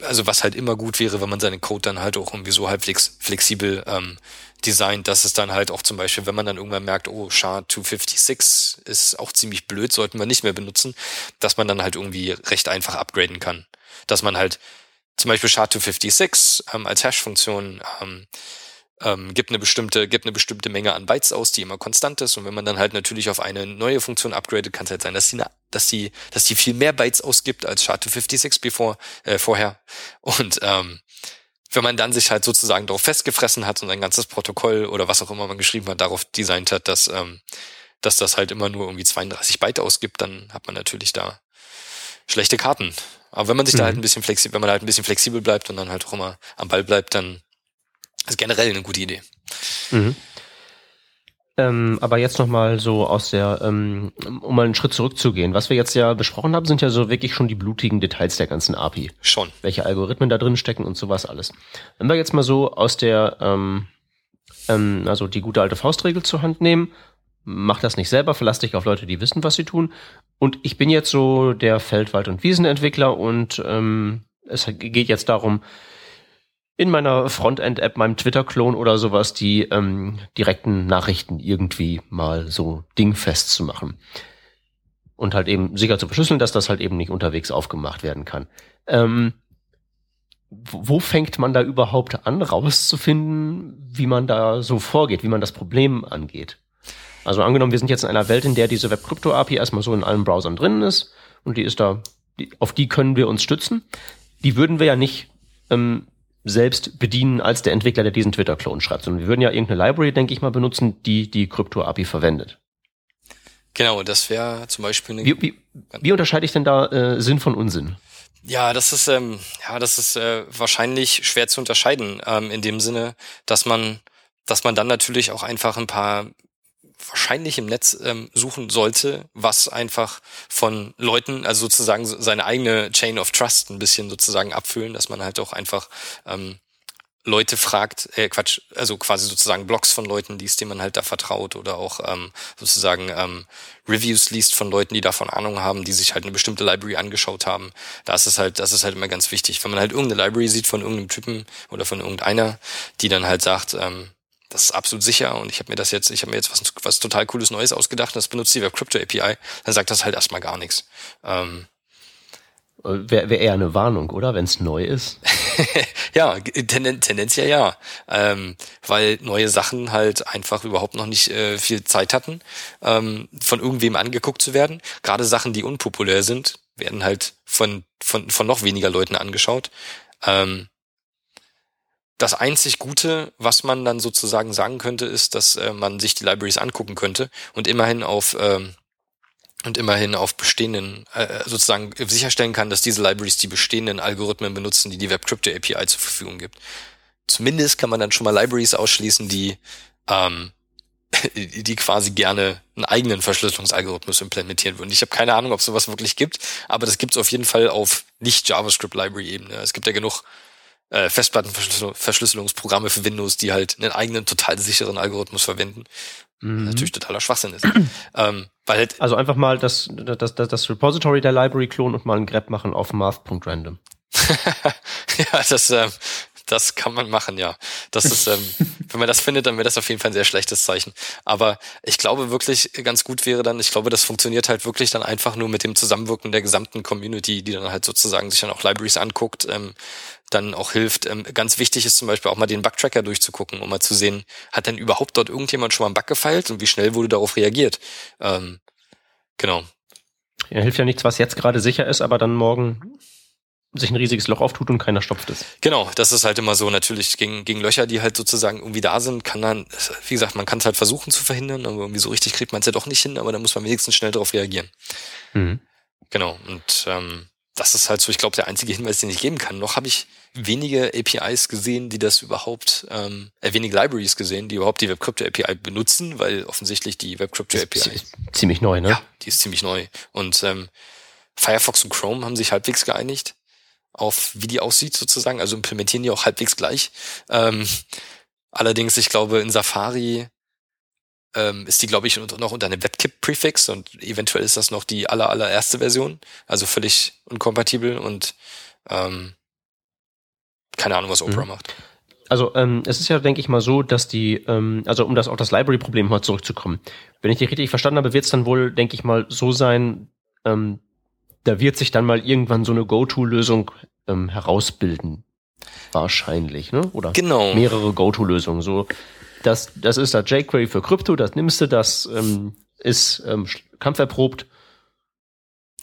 also was halt immer gut wäre, wenn man seinen Code dann halt auch irgendwie so halbwegs flexibel ähm, designt, dass es dann halt auch zum Beispiel, wenn man dann irgendwann merkt, oh, SHA-256 ist auch ziemlich blöd, sollten wir nicht mehr benutzen, dass man dann halt irgendwie recht einfach upgraden kann. Dass man halt zum Beispiel SHA-256 ähm, als Hash-Funktion ähm, ähm, gibt eine bestimmte, gibt eine bestimmte Menge an Bytes aus, die immer konstant ist. Und wenn man dann halt natürlich auf eine neue Funktion upgradet, kann es halt sein, dass die, eine, dass die, dass die viel mehr Bytes ausgibt als SHA-256 bevor, äh, vorher. Und ähm, wenn man dann sich halt sozusagen darauf festgefressen hat und ein ganzes Protokoll oder was auch immer man geschrieben hat, darauf designt hat, dass, ähm, dass das halt immer nur irgendwie 32 Byte ausgibt, dann hat man natürlich da schlechte Karten. Aber wenn man sich mhm. da halt ein bisschen flexibel, wenn man halt ein bisschen flexibel bleibt und dann halt auch immer am Ball bleibt, dann ist generell eine gute Idee. Mhm. Ähm, aber jetzt nochmal so aus der, ähm, um mal einen Schritt zurückzugehen. Was wir jetzt ja besprochen haben, sind ja so wirklich schon die blutigen Details der ganzen API. Schon. Welche Algorithmen da drin stecken und sowas alles. Wenn wir jetzt mal so aus der, ähm, ähm, also die gute alte Faustregel zur Hand nehmen, mach das nicht selber, verlass dich auf Leute, die wissen, was sie tun. Und ich bin jetzt so der Feldwald- und Wiesenentwickler und ähm, es geht jetzt darum, in meiner Frontend-App, meinem Twitter-Klon oder sowas, die ähm, direkten Nachrichten irgendwie mal so dingfest zu machen. Und halt eben sicher zu verschlüsseln, dass das halt eben nicht unterwegs aufgemacht werden kann. Ähm, wo fängt man da überhaupt an, rauszufinden, wie man da so vorgeht, wie man das Problem angeht? Also angenommen, wir sind jetzt in einer Welt, in der diese Web-Crypto-API erstmal so in allen Browsern drin ist und die ist da, die, auf die können wir uns stützen. Die würden wir ja nicht ähm, selbst bedienen als der Entwickler, der diesen Twitter-Clone schreibt, sondern wir würden ja irgendeine Library, denke ich mal, benutzen, die die Crypto-API verwendet. Genau, das wäre zum Beispiel eine. Wie, wie, wie unterscheide ich denn da äh, Sinn von Unsinn? Ja, das ist ähm, ja, das ist äh, wahrscheinlich schwer zu unterscheiden ähm, in dem Sinne, dass man, dass man dann natürlich auch einfach ein paar wahrscheinlich im Netz ähm, suchen sollte, was einfach von Leuten, also sozusagen seine eigene Chain of Trust ein bisschen sozusagen abfüllen, dass man halt auch einfach ähm, Leute fragt, äh, Quatsch, also quasi sozusagen Blogs von Leuten liest, denen man halt da vertraut oder auch ähm, sozusagen ähm, Reviews liest von Leuten, die davon Ahnung haben, die sich halt eine bestimmte Library angeschaut haben. Da ist es halt, das ist halt immer ganz wichtig. Wenn man halt irgendeine Library sieht von irgendeinem Typen oder von irgendeiner, die dann halt sagt, ähm, das ist absolut sicher und ich habe mir das jetzt, ich habe mir jetzt was, was total cooles Neues ausgedacht, das benutzt die Web Crypto API, dann sagt das halt erstmal gar nichts. Ähm, Wäre wär eher eine Warnung, oder? Wenn es neu ist. ja, tenden, tendenziell ja. Ähm, weil neue Sachen halt einfach überhaupt noch nicht äh, viel Zeit hatten, ähm, von irgendwem angeguckt zu werden. Gerade Sachen, die unpopulär sind, werden halt von, von, von noch weniger Leuten angeschaut. Ähm, das einzig Gute, was man dann sozusagen sagen könnte, ist, dass äh, man sich die Libraries angucken könnte und immerhin auf ähm, und immerhin auf bestehenden äh, sozusagen sicherstellen kann, dass diese Libraries die bestehenden Algorithmen benutzen, die die Web Crypto API zur Verfügung gibt. Zumindest kann man dann schon mal Libraries ausschließen, die ähm, die quasi gerne einen eigenen Verschlüsselungsalgorithmus implementieren würden. Ich habe keine Ahnung, ob es sowas wirklich gibt, aber das gibt es auf jeden Fall auf nicht JavaScript Library Ebene. Es gibt ja genug äh, Festplattenverschlüsselungsprogramme für Windows, die halt einen eigenen total sicheren Algorithmus verwenden. Mhm. Natürlich totaler Schwachsinn ist. ähm, weil halt also einfach mal das, das, das, das Repository der Library klonen und mal einen grep machen auf math.random. ja, das, ähm, das kann man machen, ja. Das ist, ähm, wenn man das findet, dann wäre das auf jeden Fall ein sehr schlechtes Zeichen. Aber ich glaube wirklich, ganz gut wäre dann, ich glaube, das funktioniert halt wirklich dann einfach nur mit dem Zusammenwirken der gesamten Community, die dann halt sozusagen sich dann auch Libraries anguckt, ähm, dann auch hilft. Ähm, ganz wichtig ist zum Beispiel auch mal den Bugtracker durchzugucken, um mal zu sehen, hat denn überhaupt dort irgendjemand schon mal einen Bug gefeilt und wie schnell wurde darauf reagiert. Ähm, genau. Ja, hilft ja nichts, was jetzt gerade sicher ist, aber dann morgen sich ein riesiges Loch auftut und keiner stopft es. Genau, das ist halt immer so natürlich gegen, gegen Löcher, die halt sozusagen irgendwie da sind, kann dann, wie gesagt, man kann es halt versuchen zu verhindern, aber irgendwie so richtig kriegt man es ja doch nicht hin, aber da muss man wenigstens schnell darauf reagieren. Mhm. Genau, und ähm, das ist halt so, ich glaube, der einzige Hinweis, den ich geben kann. Noch habe ich wenige APIs gesehen, die das überhaupt, ähm, äh, wenige Libraries gesehen, die überhaupt die WebCrypto API benutzen, weil offensichtlich die WebCrypto API ist ziemlich neu, ne? Ja, die ist ziemlich neu. Und ähm, Firefox und Chrome haben sich halbwegs geeinigt auf wie die aussieht sozusagen, also implementieren die auch halbwegs gleich. Ähm, allerdings, ich glaube, in Safari ähm, ist die, glaube ich, noch unter einem WebKit-Prefix und eventuell ist das noch die aller, allererste Version, also völlig unkompatibel und ähm, keine Ahnung, was Opera mhm. macht. Also ähm, es ist ja, denke ich mal, so, dass die, ähm, also um das auch das Library-Problem mal zurückzukommen. Wenn ich dich richtig verstanden habe, wird es dann wohl, denke ich mal, so sein, ähm, da wird sich dann mal irgendwann so eine Go-To-Lösung ähm, herausbilden. Wahrscheinlich, ne? Oder genau. mehrere Go-To-Lösungen. So, das, das ist da jQuery für Krypto, das nimmst du, das ähm, ist ähm, kampferprobt.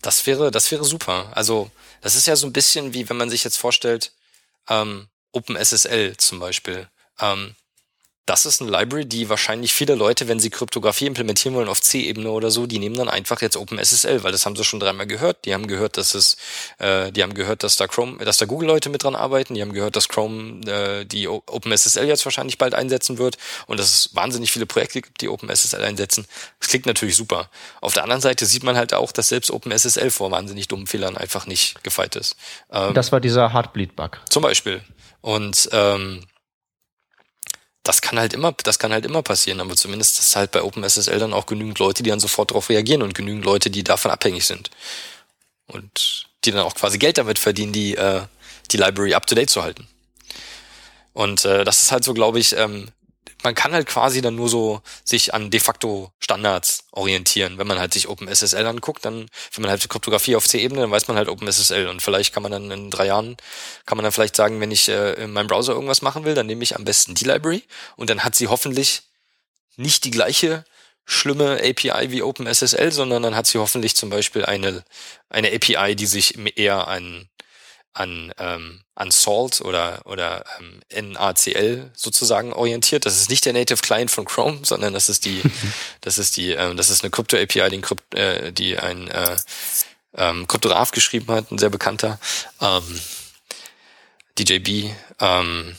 Das wäre, das wäre super. Also, das ist ja so ein bisschen wie, wenn man sich jetzt vorstellt, ähm, OpenSSL zum Beispiel. Ähm, das ist eine Library, die wahrscheinlich viele Leute, wenn sie Kryptographie implementieren wollen auf C-Ebene oder so, die nehmen dann einfach jetzt OpenSSL, weil das haben sie schon dreimal gehört. Die haben gehört, dass es, äh, die haben gehört, dass da Chrome, dass da Google-Leute mit dran arbeiten. Die haben gehört, dass Chrome äh, die OpenSSL jetzt wahrscheinlich bald einsetzen wird und dass es wahnsinnig viele Projekte gibt, die OpenSSL einsetzen. Das klingt natürlich super. Auf der anderen Seite sieht man halt auch, dass selbst OpenSSL vor wahnsinnig dummen Fehlern einfach nicht gefeit ist. Ähm, das war dieser Heartbleed-Bug. Zum Beispiel. Und ähm, das kann halt immer, das kann halt immer passieren, aber zumindest ist halt bei OpenSSL dann auch genügend Leute, die dann sofort darauf reagieren und genügend Leute, die davon abhängig sind. Und die dann auch quasi Geld damit verdienen, die, äh, die Library up to date zu halten. Und äh, das ist halt so, glaube ich, ähm, man kann halt quasi dann nur so sich an de facto Standards orientieren. Wenn man halt sich OpenSSL anguckt, dann, wenn man halt Kryptographie auf C-Ebene, dann weiß man halt OpenSSL. Und vielleicht kann man dann in drei Jahren, kann man dann vielleicht sagen, wenn ich äh, in meinem Browser irgendwas machen will, dann nehme ich am besten die Library. Und dann hat sie hoffentlich nicht die gleiche schlimme API wie OpenSSL, sondern dann hat sie hoffentlich zum Beispiel eine, eine API, die sich eher an an, ähm, an Salt oder, oder ähm, NACL sozusagen orientiert. Das ist nicht der Native Client von Chrome, sondern das ist die, das ist die, ähm, das ist eine Krypto API, die, Krypt, äh, die ein äh, ähm, Kryptograph geschrieben hat, ein sehr bekannter ähm, DJB. Ähm,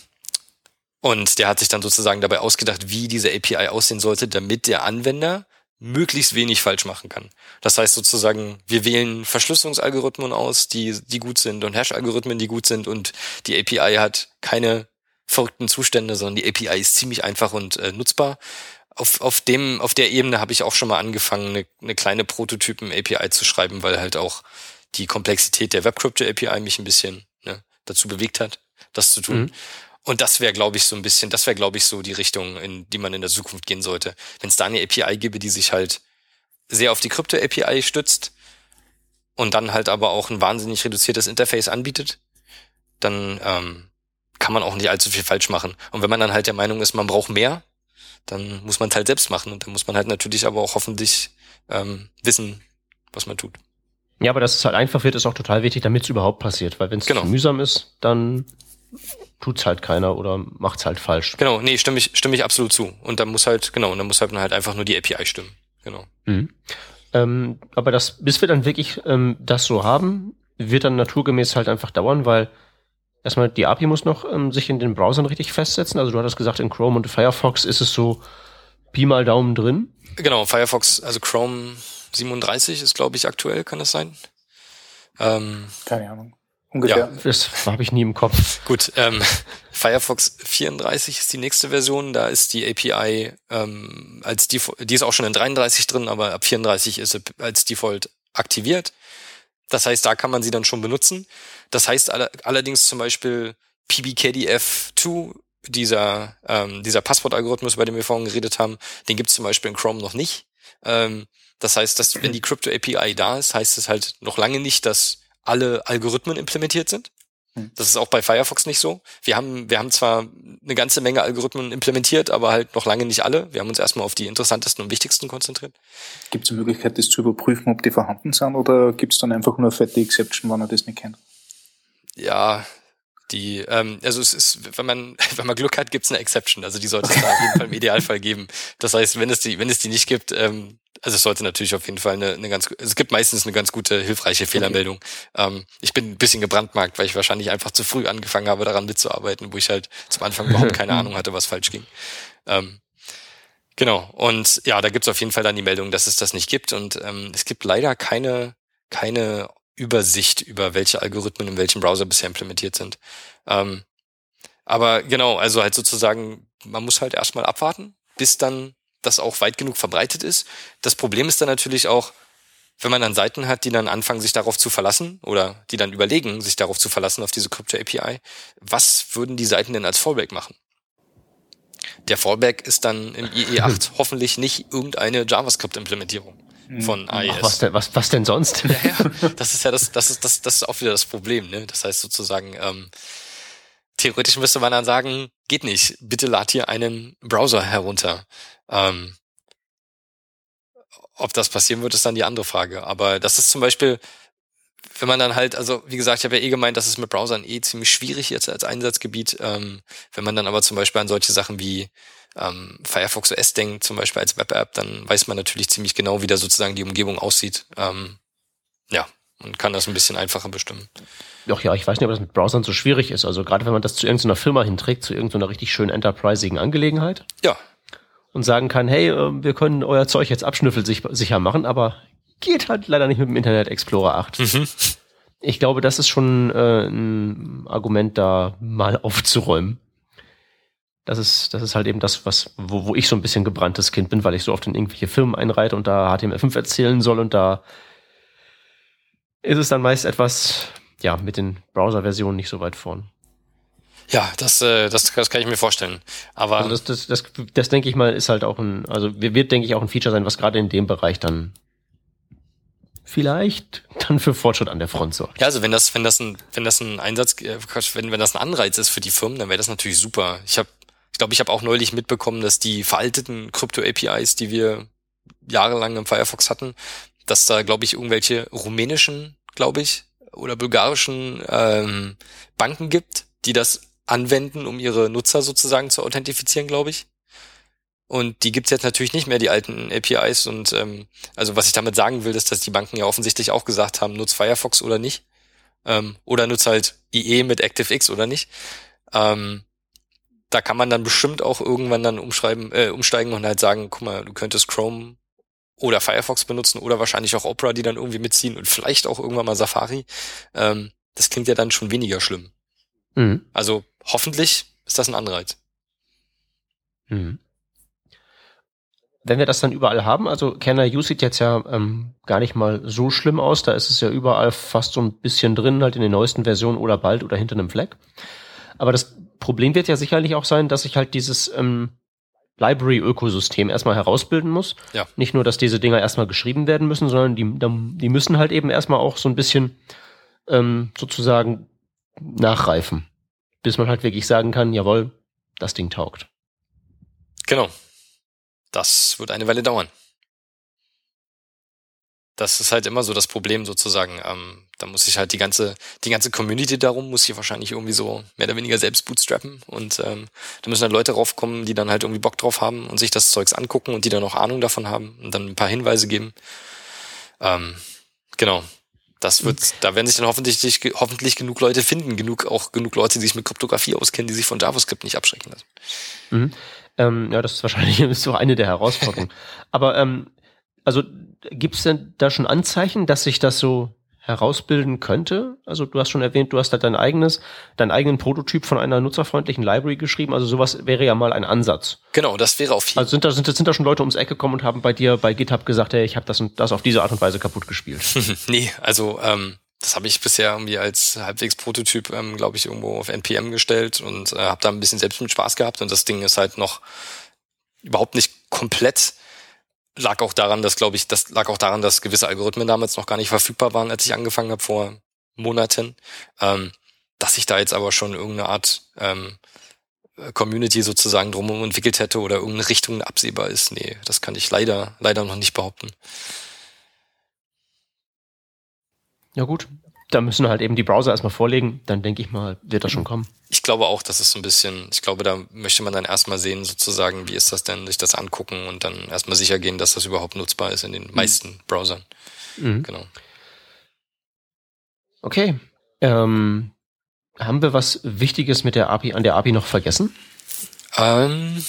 und der hat sich dann sozusagen dabei ausgedacht, wie diese API aussehen sollte, damit der Anwender möglichst wenig falsch machen kann. Das heißt sozusagen, wir wählen Verschlüsselungsalgorithmen aus, die, die gut sind und Hash-Algorithmen, die gut sind und die API hat keine verrückten Zustände, sondern die API ist ziemlich einfach und äh, nutzbar. Auf, auf dem, auf der Ebene habe ich auch schon mal angefangen, eine, eine kleine Prototypen-API zu schreiben, weil halt auch die Komplexität der WebCrypto-API mich ein bisschen ne, dazu bewegt hat, das zu tun. Mhm. Und das wäre, glaube ich, so ein bisschen, das wäre, glaube ich, so die Richtung, in die man in der Zukunft gehen sollte. Wenn es da eine API gäbe, die sich halt sehr auf die Krypto-API stützt und dann halt aber auch ein wahnsinnig reduziertes Interface anbietet, dann ähm, kann man auch nicht allzu viel falsch machen. Und wenn man dann halt der Meinung ist, man braucht mehr, dann muss man es halt selbst machen. Und dann muss man halt natürlich aber auch hoffentlich ähm, wissen, was man tut. Ja, aber dass es halt einfach wird, ist auch total wichtig, damit es überhaupt passiert. Weil wenn es genau. mühsam ist, dann tut's halt keiner oder macht's halt falsch. Genau, nee, stimme ich, stimme ich absolut zu. Und dann muss halt, genau, und dann muss halt, halt einfach nur die API stimmen. Genau. Mhm. Ähm, aber das, bis wir dann wirklich ähm, das so haben, wird dann naturgemäß halt einfach dauern, weil erstmal die API muss noch ähm, sich in den Browsern richtig festsetzen. Also du hattest gesagt, in Chrome und Firefox ist es so Pi mal Daumen drin. Genau, Firefox, also Chrome 37 ist, glaube ich, aktuell, kann das sein? Ähm, Keine Ahnung. Ungefähr. Ja, das habe ich nie im Kopf. Gut, ähm, Firefox 34 ist die nächste Version. Da ist die API ähm, als Default, die ist auch schon in 33 drin, aber ab 34 ist sie als Default aktiviert. Das heißt, da kann man sie dann schon benutzen. Das heißt all allerdings zum Beispiel PBKDF2, dieser, ähm, dieser Passwortalgorithmus, bei dem wir vorhin geredet haben, den gibt es zum Beispiel in Chrome noch nicht. Ähm, das heißt, dass wenn die Crypto API da ist, heißt es halt noch lange nicht, dass alle Algorithmen implementiert sind. Hm. Das ist auch bei Firefox nicht so. Wir haben, wir haben zwar eine ganze Menge Algorithmen implementiert, aber halt noch lange nicht alle. Wir haben uns erstmal auf die interessantesten und wichtigsten konzentriert. Gibt es eine Möglichkeit, das zu überprüfen, ob die vorhanden sind, oder gibt es dann einfach nur fette Exception, wenn man das nicht kennt? Ja, die, ähm, also es ist, wenn man, wenn man Glück hat, gibt es eine Exception. Also die sollte es da auf jeden Fall im Idealfall geben. Das heißt, wenn es die, wenn es die nicht gibt, ähm, also es sollte natürlich auf jeden Fall eine, eine ganz, es gibt meistens eine ganz gute, hilfreiche Fehlermeldung. Okay. Ähm, ich bin ein bisschen gebrandmarkt, weil ich wahrscheinlich einfach zu früh angefangen habe, daran mitzuarbeiten, wo ich halt zum Anfang überhaupt keine Ahnung hatte, was falsch ging. Ähm, genau. Und ja, da gibt es auf jeden Fall dann die Meldung, dass es das nicht gibt. Und ähm, es gibt leider keine, keine Übersicht über welche Algorithmen in welchem Browser bisher implementiert sind. Ähm, aber genau, also halt sozusagen, man muss halt erstmal abwarten, bis dann das auch weit genug verbreitet ist. Das Problem ist dann natürlich auch, wenn man dann Seiten hat, die dann anfangen, sich darauf zu verlassen oder die dann überlegen, sich darauf zu verlassen, auf diese Crypto-API, was würden die Seiten denn als Fallback machen? Der Fallback ist dann im IE8 hoffentlich nicht irgendeine JavaScript-Implementierung von AES. Ach, was, denn, was, was denn sonst? Ja, ja, das ist ja das, das ist, das, das ist auch wieder das Problem, ne? Das heißt sozusagen, ähm, theoretisch müsste man dann sagen, geht nicht, bitte lad hier einen Browser herunter. Ähm, ob das passieren wird, ist dann die andere Frage. Aber das ist zum Beispiel, wenn man dann halt, also wie gesagt, ich habe ja eh gemeint, dass es mit Browsern eh ziemlich schwierig jetzt als Einsatzgebiet. Ähm, wenn man dann aber zum Beispiel an solche Sachen wie ähm, Firefox OS denkt, zum Beispiel als Web-App, dann weiß man natürlich ziemlich genau, wie da sozusagen die Umgebung aussieht. Ähm, ja, und kann das ein bisschen einfacher bestimmen. Doch ja, ich weiß nicht, ob das mit Browsern so schwierig ist. Also gerade wenn man das zu irgendeiner Firma hinträgt, zu irgendeiner richtig schönen enterprisigen Angelegenheit. Ja. Und sagen kann, hey, ähm, wir können euer Zeug jetzt abschnüffelsicher machen, aber geht halt leider nicht mit dem Internet Explorer 8. Mhm. Ich glaube, das ist schon äh, ein Argument, da mal aufzuräumen. Das ist, das ist halt eben das, was, wo, wo ich so ein bisschen gebranntes Kind bin, weil ich so oft in irgendwelche Firmen einreite und da HTML5 erzählen soll und da ist es dann meist etwas, ja, mit den Browser-Versionen nicht so weit vorn. Ja, das, äh, das, das kann ich mir vorstellen. Aber also das, das, das, das denke ich mal, ist halt auch ein, also wird, denke ich, auch ein Feature sein, was gerade in dem Bereich dann vielleicht dann für Fortschritt an der Front sorgt. Ja, also wenn das, wenn das ein, wenn das ein Einsatz, äh, wenn, wenn das ein Anreiz ist für die Firmen, dann wäre das natürlich super. Ich habe, ich glaube, ich habe auch neulich mitbekommen, dass die veralteten Krypto-APIs, die wir jahrelang im Firefox hatten, dass da, glaube ich, irgendwelche rumänischen, glaube ich, oder bulgarischen ähm, Banken gibt, die das anwenden, um ihre Nutzer sozusagen zu authentifizieren, glaube ich. Und die gibt's jetzt natürlich nicht mehr, die alten APIs. Und ähm, also was ich damit sagen will, ist, dass die Banken ja offensichtlich auch gesagt haben, nutz Firefox oder nicht. Ähm, oder nutz halt IE mit ActiveX oder nicht. Ähm, da kann man dann bestimmt auch irgendwann dann umschreiben, äh, umsteigen und halt sagen, guck mal, du könntest Chrome oder Firefox benutzen oder wahrscheinlich auch Opera, die dann irgendwie mitziehen und vielleicht auch irgendwann mal Safari. Ähm, das klingt ja dann schon weniger schlimm. Mhm. Also hoffentlich ist das ein Anreiz. Mhm. Wenn wir das dann überall haben, also Can I sieht jetzt ja ähm, gar nicht mal so schlimm aus, da ist es ja überall fast so ein bisschen drin, halt in den neuesten Versionen oder bald oder hinter einem Fleck. Aber das Problem wird ja sicherlich auch sein, dass ich halt dieses ähm, Library-Ökosystem erstmal herausbilden muss. Ja. Nicht nur, dass diese Dinger erstmal geschrieben werden müssen, sondern die, die müssen halt eben erstmal auch so ein bisschen ähm, sozusagen nachreifen bis man halt wirklich sagen kann, jawohl, das Ding taugt. Genau. Das wird eine Weile dauern. Das ist halt immer so das Problem sozusagen. Ähm, da muss ich halt die ganze, die ganze Community darum, muss ich wahrscheinlich irgendwie so mehr oder weniger selbst bootstrappen. Und ähm, da müssen dann Leute raufkommen, die dann halt irgendwie Bock drauf haben und sich das Zeugs angucken und die dann auch Ahnung davon haben und dann ein paar Hinweise geben. Ähm, genau. Das wird, da werden sich dann hoffentlich, hoffentlich genug Leute finden, genug, auch genug Leute, die sich mit Kryptographie auskennen, die sich von JavaScript nicht abschrecken lassen. Mhm. Ähm, ja, das ist wahrscheinlich so eine der Herausforderungen. Aber ähm, also gibt es denn da schon Anzeichen, dass sich das so herausbilden könnte? Also du hast schon erwähnt, du hast da dein eigenes, deinen eigenen Prototyp von einer nutzerfreundlichen Library geschrieben. Also sowas wäre ja mal ein Ansatz. Genau, das wäre auf jeden Fall. Also sind da, sind, sind da schon Leute ums Eck gekommen und haben bei dir bei GitHub gesagt, hey, ich habe das und das auf diese Art und Weise kaputt gespielt? nee, also ähm, das habe ich bisher irgendwie als halbwegs Prototyp, ähm, glaube ich, irgendwo auf NPM gestellt und äh, habe da ein bisschen selbst mit Spaß gehabt und das Ding ist halt noch überhaupt nicht komplett lag auch daran, dass, glaube ich, das lag auch daran, dass gewisse Algorithmen damals noch gar nicht verfügbar waren, als ich angefangen habe vor Monaten. Ähm, dass ich da jetzt aber schon irgendeine Art ähm, Community sozusagen drumherum entwickelt hätte oder irgendeine Richtung absehbar ist, nee, das kann ich leider, leider noch nicht behaupten. Ja gut, da müssen halt eben die Browser erstmal vorlegen, dann denke ich mal, wird das schon kommen. Ich glaube auch, das ist so ein bisschen, ich glaube, da möchte man dann erstmal sehen, sozusagen, wie ist das denn, sich das angucken und dann erstmal sicher gehen, dass das überhaupt nutzbar ist in den mhm. meisten Browsern. Mhm. Genau. Okay. Ähm, haben wir was Wichtiges mit der API, an der API noch vergessen? Ähm.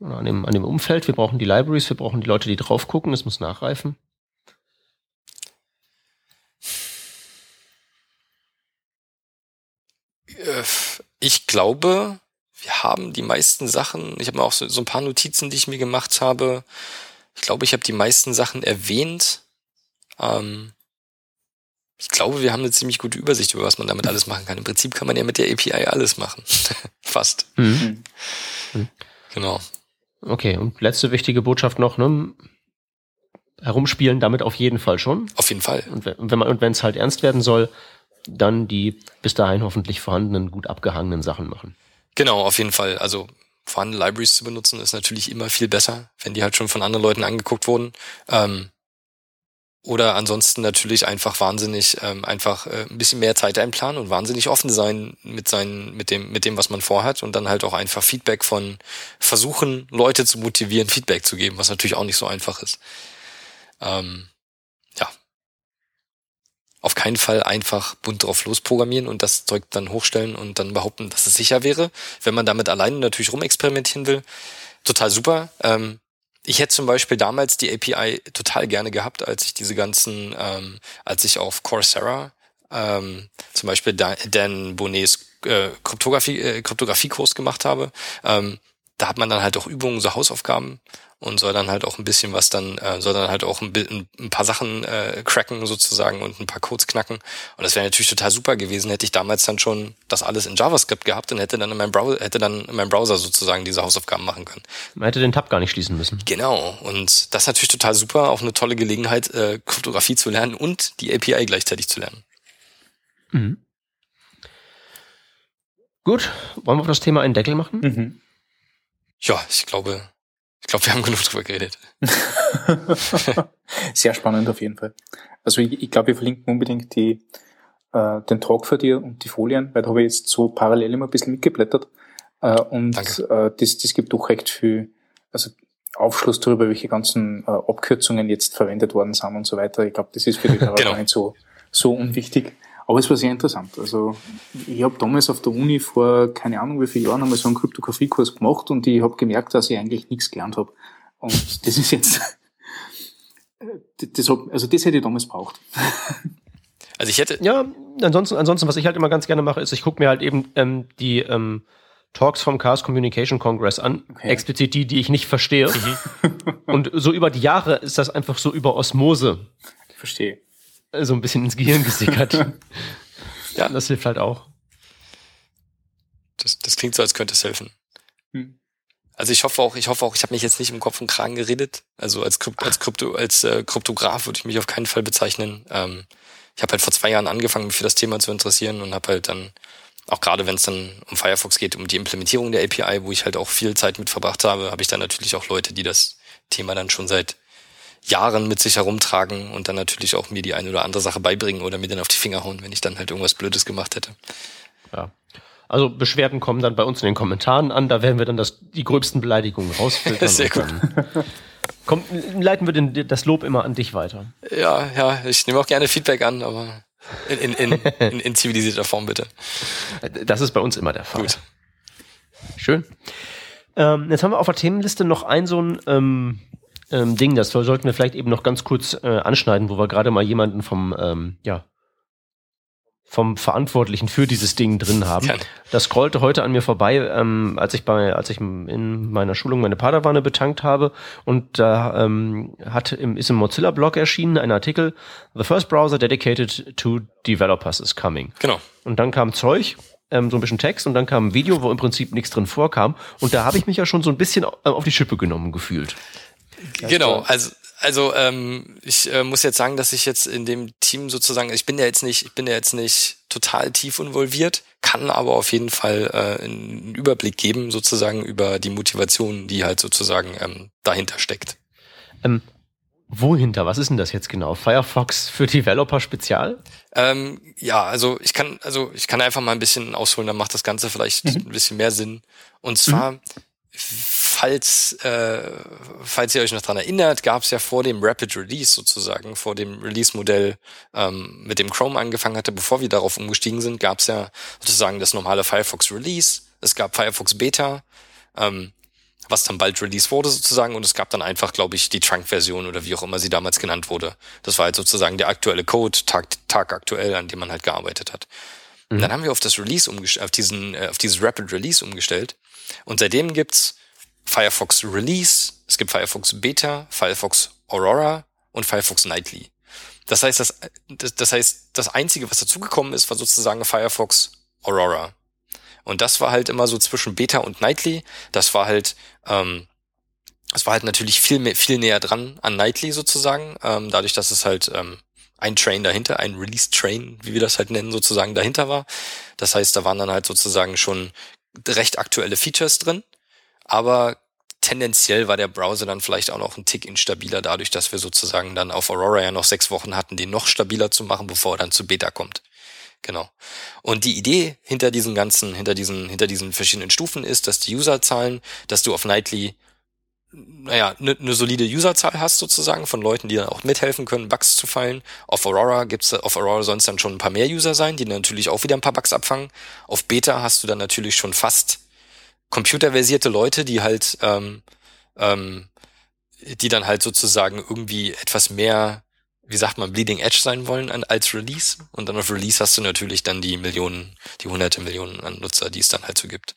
An dem, an dem Umfeld. Wir brauchen die Libraries, wir brauchen die Leute, die drauf gucken, es muss nachreifen. Ich glaube, wir haben die meisten Sachen, ich habe mir auch so, so, ein paar Notizen, die ich mir gemacht habe. Ich glaube, ich habe die meisten Sachen erwähnt. Ähm, ich glaube, wir haben eine ziemlich gute Übersicht über was man damit alles machen kann. Im Prinzip kann man ja mit der API alles machen. Fast. Mhm. Mhm. Genau. Okay, und letzte wichtige Botschaft noch, ne? Herumspielen damit auf jeden Fall schon. Auf jeden Fall. Und wenn man, und wenn es halt ernst werden soll, dann die bis dahin hoffentlich vorhandenen, gut abgehangenen Sachen machen. Genau, auf jeden Fall. Also vorhandene Libraries zu benutzen ist natürlich immer viel besser, wenn die halt schon von anderen Leuten angeguckt wurden. Ähm, oder ansonsten natürlich einfach wahnsinnig, ähm, einfach äh, ein bisschen mehr Zeit einplanen und wahnsinnig offen sein mit seinen, mit dem, mit dem, was man vorhat und dann halt auch einfach Feedback von versuchen, Leute zu motivieren, Feedback zu geben, was natürlich auch nicht so einfach ist. Ähm, auf keinen Fall einfach bunt drauf losprogrammieren und das Zeug dann hochstellen und dann behaupten, dass es sicher wäre. Wenn man damit alleine natürlich rumexperimentieren will, total super. Ähm, ich hätte zum Beispiel damals die API total gerne gehabt, als ich diese ganzen, ähm, als ich auf Coursera ähm, zum Beispiel Dan Bonnets äh, Kryptographie, äh, Kryptografiekurs gemacht habe. Ähm, da hat man dann halt auch Übungen, so Hausaufgaben und soll dann halt auch ein bisschen was dann, äh, soll dann halt auch ein, ein paar Sachen äh, cracken sozusagen und ein paar Codes knacken. Und das wäre natürlich total super gewesen, hätte ich damals dann schon das alles in JavaScript gehabt und hätte dann in meinem Browser, hätte dann in meinem Browser sozusagen diese Hausaufgaben machen können. Man hätte den Tab gar nicht schließen müssen. Genau. Und das ist natürlich total super, auch eine tolle Gelegenheit, äh, Kryptographie zu lernen und die API gleichzeitig zu lernen. Mhm. Gut, wollen wir auf das Thema einen Deckel machen? Mhm. Ja, ich glaube, ich glaube, wir haben genug drüber geredet. Sehr spannend auf jeden Fall. Also ich, ich glaube, wir verlinken unbedingt die, äh, den Talk für dir und die Folien, weil da habe ich jetzt so parallel immer ein bisschen mitgeblättert. Äh, und äh, das, das gibt doch recht viel also Aufschluss darüber, welche ganzen äh, Abkürzungen jetzt verwendet worden sind und so weiter. Ich glaube, das ist für die Hörer genau. gar nicht so, so unwichtig. Aber es war sehr interessant. Also ich habe damals auf der Uni vor keine Ahnung wie vielen Jahren einmal so einen Kryptografiekurs gemacht und ich habe gemerkt, dass ich eigentlich nichts gelernt habe. Und das ist jetzt, das hab, also das hätte ich damals braucht. Also ich hätte. Ja, ansonsten, ansonsten, was ich halt immer ganz gerne mache, ist, ich gucke mir halt eben ähm, die ähm, Talks vom Chaos Communication Congress an, okay. explizit die, die ich nicht verstehe. Mhm. und so über die Jahre ist das einfach so über Osmose. Ich verstehe so ein bisschen ins Gehirn gesickert. ja, das hilft halt auch. Das, das klingt so, als könnte es helfen. Hm. Also ich hoffe auch, ich hoffe auch, ich habe mich jetzt nicht im Kopf und Kragen geredet. Also als, Krypt, als, Krypto, als äh, Kryptograf würde ich mich auf keinen Fall bezeichnen. Ähm, ich habe halt vor zwei Jahren angefangen, mich für das Thema zu interessieren und habe halt dann, auch gerade wenn es dann um Firefox geht, um die Implementierung der API, wo ich halt auch viel Zeit mit verbracht habe, habe ich dann natürlich auch Leute, die das Thema dann schon seit Jahren mit sich herumtragen und dann natürlich auch mir die eine oder andere Sache beibringen oder mir dann auf die Finger hauen, wenn ich dann halt irgendwas Blödes gemacht hätte. Ja. Also Beschwerden kommen dann bei uns in den Kommentaren an, da werden wir dann das, die gröbsten Beleidigungen rausfiltern. Sehr gut. Komm, leiten wir den, das Lob immer an dich weiter. Ja, ja, ich nehme auch gerne Feedback an, aber in, in, in, in, in zivilisierter Form bitte. Das ist bei uns immer der Fall. Gut. Schön. Ähm, jetzt haben wir auf der Themenliste noch ein so ein ähm, ähm, Ding, das sollten wir vielleicht eben noch ganz kurz äh, anschneiden, wo wir gerade mal jemanden vom, ähm, ja, vom Verantwortlichen für dieses Ding drin haben. Das scrollte heute an mir vorbei, ähm, als ich bei, als ich in meiner Schulung meine Padawane betankt habe und da ähm, hat im, ist im Mozilla-Blog erschienen ein Artikel, The first browser dedicated to developers is coming. Genau. Und dann kam Zeug, ähm, so ein bisschen Text und dann kam ein Video, wo im Prinzip nichts drin vorkam. Und da habe ich mich ja schon so ein bisschen auf die Schippe genommen gefühlt. Genau, also also ähm, ich äh, muss jetzt sagen, dass ich jetzt in dem Team sozusagen, ich bin ja jetzt nicht, ich bin ja jetzt nicht total tief involviert, kann aber auf jeden Fall äh, einen Überblick geben sozusagen über die Motivation, die halt sozusagen ähm, dahinter steckt. Ähm, wohinter? Was ist denn das jetzt genau? Firefox für Developer Spezial? Ähm, ja, also ich kann, also ich kann einfach mal ein bisschen ausholen, dann macht das Ganze vielleicht mhm. ein bisschen mehr Sinn. Und zwar mhm falls, äh, falls ihr euch noch dran erinnert, gab es ja vor dem Rapid Release sozusagen, vor dem Release-Modell ähm, mit dem Chrome angefangen hatte, bevor wir darauf umgestiegen sind, gab es ja sozusagen das normale Firefox Release. Es gab Firefox Beta, ähm, was dann bald Release wurde sozusagen, und es gab dann einfach, glaube ich, die Trunk-Version oder wie auch immer sie damals genannt wurde. Das war halt sozusagen der aktuelle Code, Tag, Tag aktuell, an dem man halt gearbeitet hat. Mhm. Dann haben wir auf das Release umgestellt, auf diesen, äh, auf dieses Rapid Release umgestellt. Und seitdem gibt's Firefox Release, es gibt Firefox Beta, Firefox Aurora und Firefox Nightly. Das heißt, das, das, heißt, das einzige, was dazugekommen ist, war sozusagen Firefox Aurora. Und das war halt immer so zwischen Beta und Nightly. Das war halt, ähm, das war halt natürlich viel mehr, viel näher dran an Nightly sozusagen, ähm, dadurch, dass es halt ähm, ein Train dahinter, ein Release-Train, wie wir das halt nennen, sozusagen dahinter war. Das heißt, da waren dann halt sozusagen schon recht aktuelle Features drin, aber tendenziell war der Browser dann vielleicht auch noch ein Tick instabiler, dadurch, dass wir sozusagen dann auf Aurora ja noch sechs Wochen hatten, den noch stabiler zu machen, bevor er dann zu Beta kommt. Genau. Und die Idee hinter diesen ganzen, hinter diesen, hinter diesen verschiedenen Stufen ist, dass die Userzahlen, dass du auf Nightly naja, eine ne solide Userzahl hast sozusagen von Leuten, die dann auch mithelfen können, Bugs zu fallen. Auf Aurora gibt's, auf Aurora es dann schon ein paar mehr User sein, die natürlich auch wieder ein paar Bugs abfangen. Auf Beta hast du dann natürlich schon fast computerversierte Leute, die halt, ähm, ähm, die dann halt sozusagen irgendwie etwas mehr, wie sagt man, Bleeding Edge sein wollen als Release. Und dann auf Release hast du natürlich dann die Millionen, die hunderte Millionen an Nutzer, die es dann halt so gibt.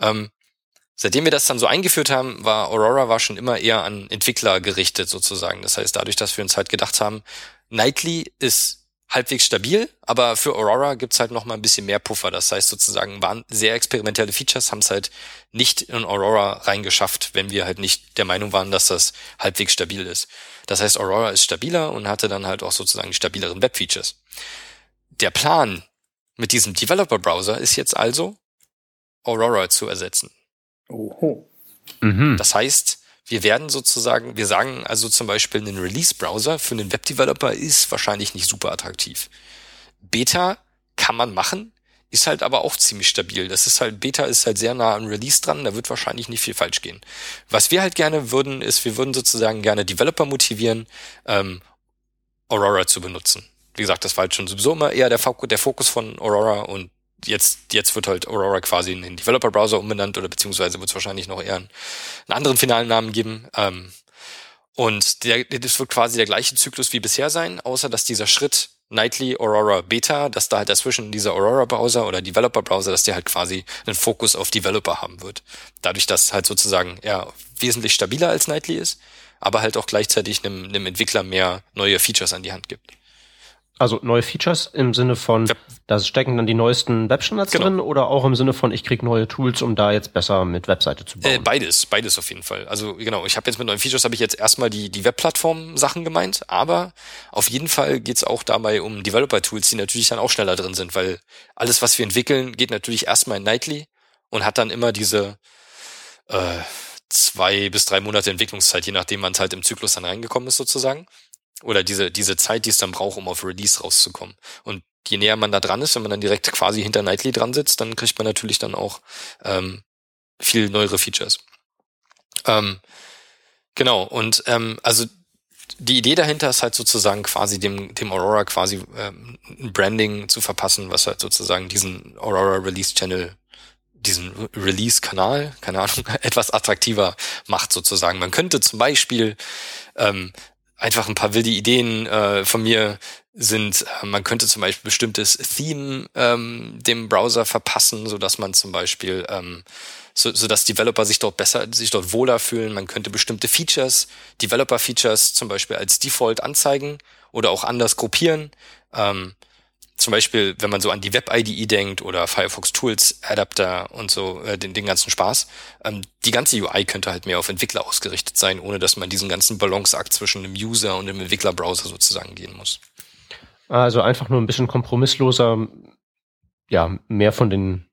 Ähm, seitdem wir das dann so eingeführt haben, war Aurora war schon immer eher an Entwickler gerichtet sozusagen. Das heißt, dadurch, dass wir uns halt gedacht haben, Nightly ist halbwegs stabil, aber für Aurora gibt's halt noch mal ein bisschen mehr Puffer. Das heißt sozusagen, waren sehr experimentelle Features, haben es halt nicht in Aurora reingeschafft, wenn wir halt nicht der Meinung waren, dass das halbwegs stabil ist. Das heißt, Aurora ist stabiler und hatte dann halt auch sozusagen stabileren Web-Features. Der Plan mit diesem Developer-Browser ist jetzt also, Aurora zu ersetzen. Oho. Mhm. Das heißt, wir werden sozusagen, wir sagen also zum Beispiel, ein Release-Browser für einen Webdeveloper ist wahrscheinlich nicht super attraktiv. Beta kann man machen, ist halt aber auch ziemlich stabil. Das ist halt, Beta ist halt sehr nah am Release dran, da wird wahrscheinlich nicht viel falsch gehen. Was wir halt gerne würden, ist, wir würden sozusagen gerne Developer motivieren, ähm, Aurora zu benutzen. Wie gesagt, das war halt schon sowieso immer eher der Fokus von Aurora und jetzt, jetzt wird halt Aurora quasi in den Developer-Browser umbenannt oder beziehungsweise wird es wahrscheinlich noch eher einen, einen anderen finalen Namen geben. Ähm, und der, das wird quasi der gleiche Zyklus wie bisher sein, außer dass dieser Schritt Nightly Aurora Beta, dass da halt dazwischen dieser Aurora Browser oder Developer Browser, dass der halt quasi einen Fokus auf Developer haben wird. Dadurch, dass halt sozusagen er wesentlich stabiler als Nightly ist, aber halt auch gleichzeitig einem, einem Entwickler mehr neue Features an die Hand gibt. Also neue Features im Sinne von, ja. da stecken dann die neuesten Webstandards genau. drin oder auch im Sinne von, ich krieg neue Tools, um da jetzt besser mit Webseite zu bauen? Äh, beides, beides auf jeden Fall. Also genau, ich habe jetzt mit neuen Features habe ich jetzt erstmal die, die Webplattform-Sachen gemeint, aber auf jeden Fall geht's auch dabei um Developer-Tools, die natürlich dann auch schneller drin sind, weil alles, was wir entwickeln, geht natürlich erstmal in Nightly und hat dann immer diese äh, zwei bis drei Monate Entwicklungszeit, je nachdem man halt im Zyklus dann reingekommen ist sozusagen oder diese, diese Zeit, die es dann braucht, um auf Release rauszukommen. Und je näher man da dran ist, wenn man dann direkt quasi hinter Nightly dran sitzt, dann kriegt man natürlich dann auch ähm, viel neuere Features. Ähm, genau, und ähm, also die Idee dahinter ist halt sozusagen quasi dem, dem Aurora quasi ähm, ein Branding zu verpassen, was halt sozusagen diesen Aurora Release Channel, diesen Release-Kanal, keine Ahnung, etwas attraktiver macht sozusagen. Man könnte zum Beispiel ähm, einfach ein paar wilde Ideen äh, von mir sind, äh, man könnte zum Beispiel bestimmtes Theme ähm, dem Browser verpassen, so dass man zum Beispiel ähm, so, so dass Developer sich dort besser, sich dort wohler fühlen. Man könnte bestimmte Features, Developer-Features zum Beispiel als Default anzeigen oder auch anders gruppieren. Ähm, zum Beispiel, wenn man so an die Web-IDE denkt oder Firefox Tools, Adapter und so, äh, den, den ganzen Spaß, ähm, die ganze UI könnte halt mehr auf Entwickler ausgerichtet sein, ohne dass man diesen ganzen Balanceakt zwischen dem User und dem Entwicklerbrowser sozusagen gehen muss. Also einfach nur ein bisschen kompromissloser, ja, mehr von den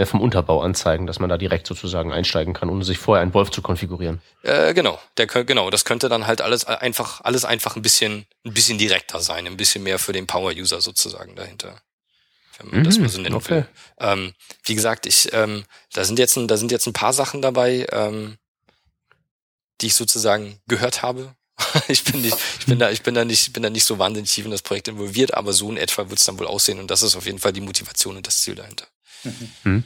mehr vom Unterbau anzeigen, dass man da direkt sozusagen einsteigen kann, ohne sich vorher einen Wolf zu konfigurieren. Äh, genau, der, genau, das könnte dann halt alles einfach, alles einfach ein bisschen, ein bisschen direkter sein, ein bisschen mehr für den Power-User sozusagen dahinter. Wenn man mhm, das mal so nennen okay. will. Ähm, wie gesagt, ich, ähm, da sind jetzt, ein, da sind jetzt ein paar Sachen dabei, ähm, die ich sozusagen gehört habe. ich bin nicht, ich bin da, ich bin da nicht, bin da nicht so wahnsinnig tief in das Projekt involviert, aber so in etwa wird es dann wohl aussehen und das ist auf jeden Fall die Motivation und das Ziel dahinter. Mhm.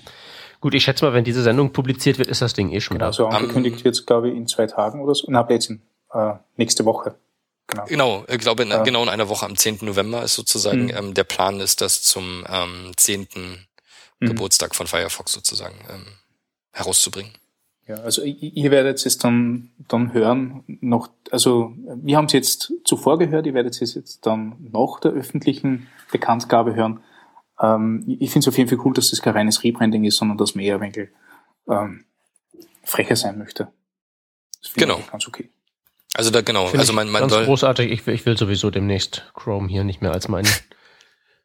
Gut, ich schätze mal, wenn diese Sendung publiziert wird, ist das Ding eh schon genau, da. So angekündigt um, jetzt, glaube ich, in zwei Tagen oder so. Na, jetzt in, äh, nächste Woche. Genau, genau ich glaube, in, äh, genau in einer Woche am 10. November ist sozusagen, mhm. ähm, der Plan ist, das zum ähm, 10. Mhm. Geburtstag von Firefox sozusagen ähm, herauszubringen. Ja, also ihr werdet es dann, dann hören, noch, also wir haben es jetzt zuvor gehört, ihr werdet es jetzt dann nach der öffentlichen Bekanntgabe hören. Ähm, ich finde es auf jeden Fall cool, dass das kein reines Rebranding ist, sondern dass man eher ein wenig ähm, frecher sein möchte. Das genau. Ich ganz okay. Also da genau, Find also mein, mein ganz soll großartig. Ich, ich will sowieso demnächst Chrome hier nicht mehr als mein.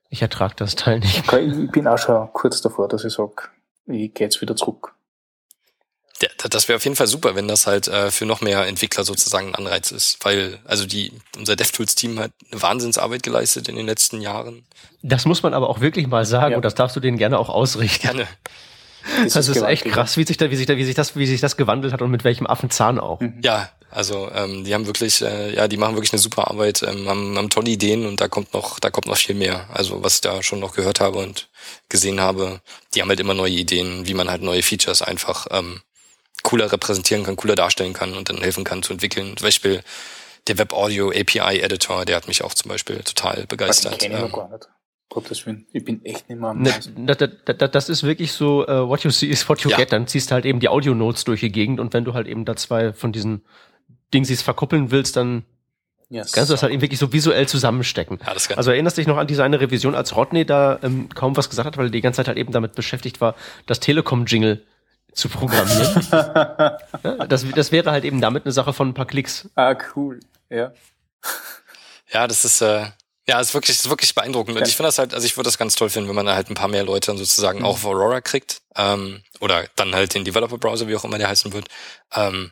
ich ertrage das Teil nicht. Okay, ich bin auch schon kurz davor, dass ich sage, ich gehe jetzt wieder zurück. Das wäre auf jeden Fall super, wenn das halt äh, für noch mehr Entwickler sozusagen ein Anreiz ist, weil also die unser DevTools-Team hat eine Wahnsinnsarbeit geleistet in den letzten Jahren. Das muss man aber auch wirklich mal sagen ja. und das darfst du denen gerne auch ausrichten. Gerne. Das, das ist, ist echt krass, wie sich da, wie sich da, wie sich das, wie sich das gewandelt hat und mit welchem Affenzahn auch. Mhm. Ja, also ähm, die haben wirklich, äh, ja, die machen wirklich eine super Arbeit, ähm, haben, haben tolle Ideen und da kommt noch, da kommt noch viel mehr. Also was ich da schon noch gehört habe und gesehen habe, die haben halt immer neue Ideen, wie man halt neue Features einfach ähm, cooler repräsentieren kann, cooler darstellen kann und dann helfen kann zu entwickeln. Zum Beispiel der Web Audio API Editor, der hat mich auch zum Beispiel total begeistert. Den ähm, gar nicht. Gottes Willen, ich bin echt nicht mehr am ne, das, das, das ist wirklich so, uh, what you see is what you ja. get. Dann ziehst du halt eben die Audio-Notes durch die Gegend und wenn du halt eben da zwei von diesen Dingsies verkuppeln willst, dann yes. kannst du das halt eben wirklich so visuell zusammenstecken. Ja, das also erinnerst dich noch an diese eine Revision, als Rodney da ähm, kaum was gesagt hat, weil er die ganze Zeit halt eben damit beschäftigt war, das Telekom-Jingle zu programmieren. ja, das, das wäre halt eben damit eine Sache von ein paar Klicks. Ah, cool. Ja. Ja, das ist, äh, ja, ist wirklich, ist wirklich beeindruckend. Ja. Und ich finde das halt, also ich würde das ganz toll finden, wenn man da halt ein paar mehr Leute sozusagen mhm. auch auf Aurora kriegt. Ähm, oder dann halt den Developer-Browser, wie auch immer der heißen wird. Ähm,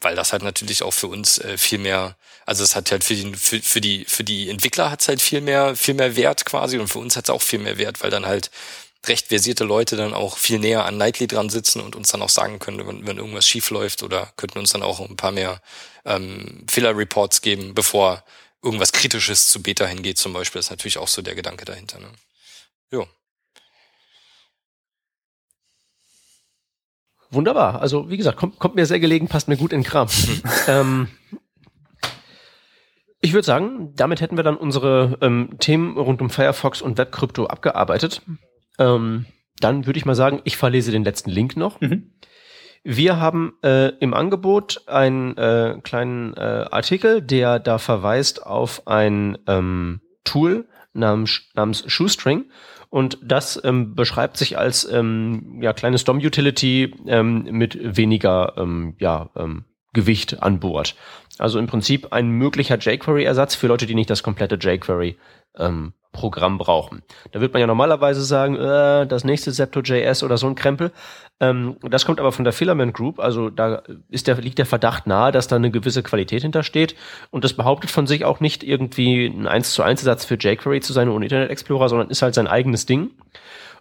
weil das halt natürlich auch für uns äh, viel mehr, also es hat halt für die, für, für die, für die Entwickler hat es halt viel mehr, viel mehr Wert quasi und für uns hat es auch viel mehr Wert, weil dann halt recht versierte Leute dann auch viel näher an Nightly dran sitzen und uns dann auch sagen können, wenn, wenn irgendwas schief läuft oder könnten uns dann auch ein paar mehr ähm, Fehler-Reports geben, bevor irgendwas Kritisches zu Beta hingeht zum Beispiel. Das ist natürlich auch so der Gedanke dahinter. Ne? Jo. Wunderbar. Also wie gesagt, kommt, kommt mir sehr gelegen, passt mir gut in Kram. ähm, ich würde sagen, damit hätten wir dann unsere ähm, Themen rund um Firefox und Webkrypto abgearbeitet. Ähm, dann würde ich mal sagen, ich verlese den letzten Link noch. Mhm. Wir haben äh, im Angebot einen äh, kleinen äh, Artikel, der da verweist auf ein ähm, Tool namens, namens Shoestring. Und das ähm, beschreibt sich als ähm, ja, kleines DOM-Utility ähm, mit weniger ähm, ja, ähm, Gewicht an Bord. Also im Prinzip ein möglicher jQuery-Ersatz für Leute, die nicht das komplette jQuery ähm, Programm brauchen. Da wird man ja normalerweise sagen, äh, das nächste Zepto.js oder so ein Krempel. Ähm, das kommt aber von der Filament Group, also da ist der, liegt der Verdacht nahe, dass da eine gewisse Qualität hintersteht und das behauptet von sich auch nicht irgendwie ein 1 zu 1 Ersatz für jQuery zu sein ohne Internet Explorer, sondern ist halt sein eigenes Ding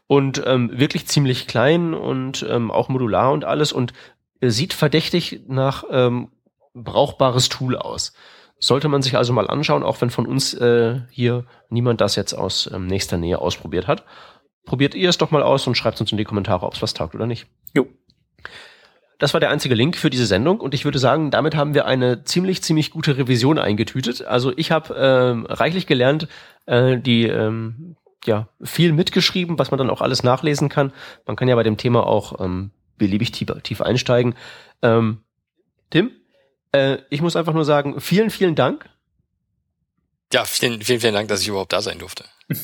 und ähm, wirklich ziemlich klein und ähm, auch modular und alles und sieht verdächtig nach ähm, brauchbares Tool aus. Sollte man sich also mal anschauen, auch wenn von uns äh, hier niemand das jetzt aus ähm, nächster Nähe ausprobiert hat. Probiert ihr es doch mal aus und schreibt uns in die Kommentare, ob es was taugt oder nicht. Jo. Das war der einzige Link für diese Sendung und ich würde sagen, damit haben wir eine ziemlich, ziemlich gute Revision eingetütet. Also ich habe ähm, reichlich gelernt, äh, die ähm, ja viel mitgeschrieben, was man dann auch alles nachlesen kann. Man kann ja bei dem Thema auch ähm, beliebig tief, tief einsteigen. Ähm, Tim, äh, ich muss einfach nur sagen, vielen, vielen Dank. Ja, vielen, vielen, vielen Dank, dass ich überhaupt da sein durfte.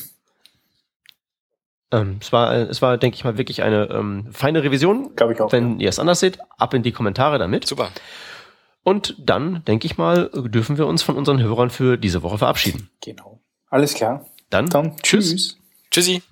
ähm, es war, es war, denke ich mal, wirklich eine ähm, feine Revision. Glaube ich auch. Wenn ja. ihr es anders seht, ab in die Kommentare damit. Super. Und dann, denke ich mal, dürfen wir uns von unseren Hörern für diese Woche verabschieden. Genau. Alles klar. Dann, dann tschüss. Tschüssi.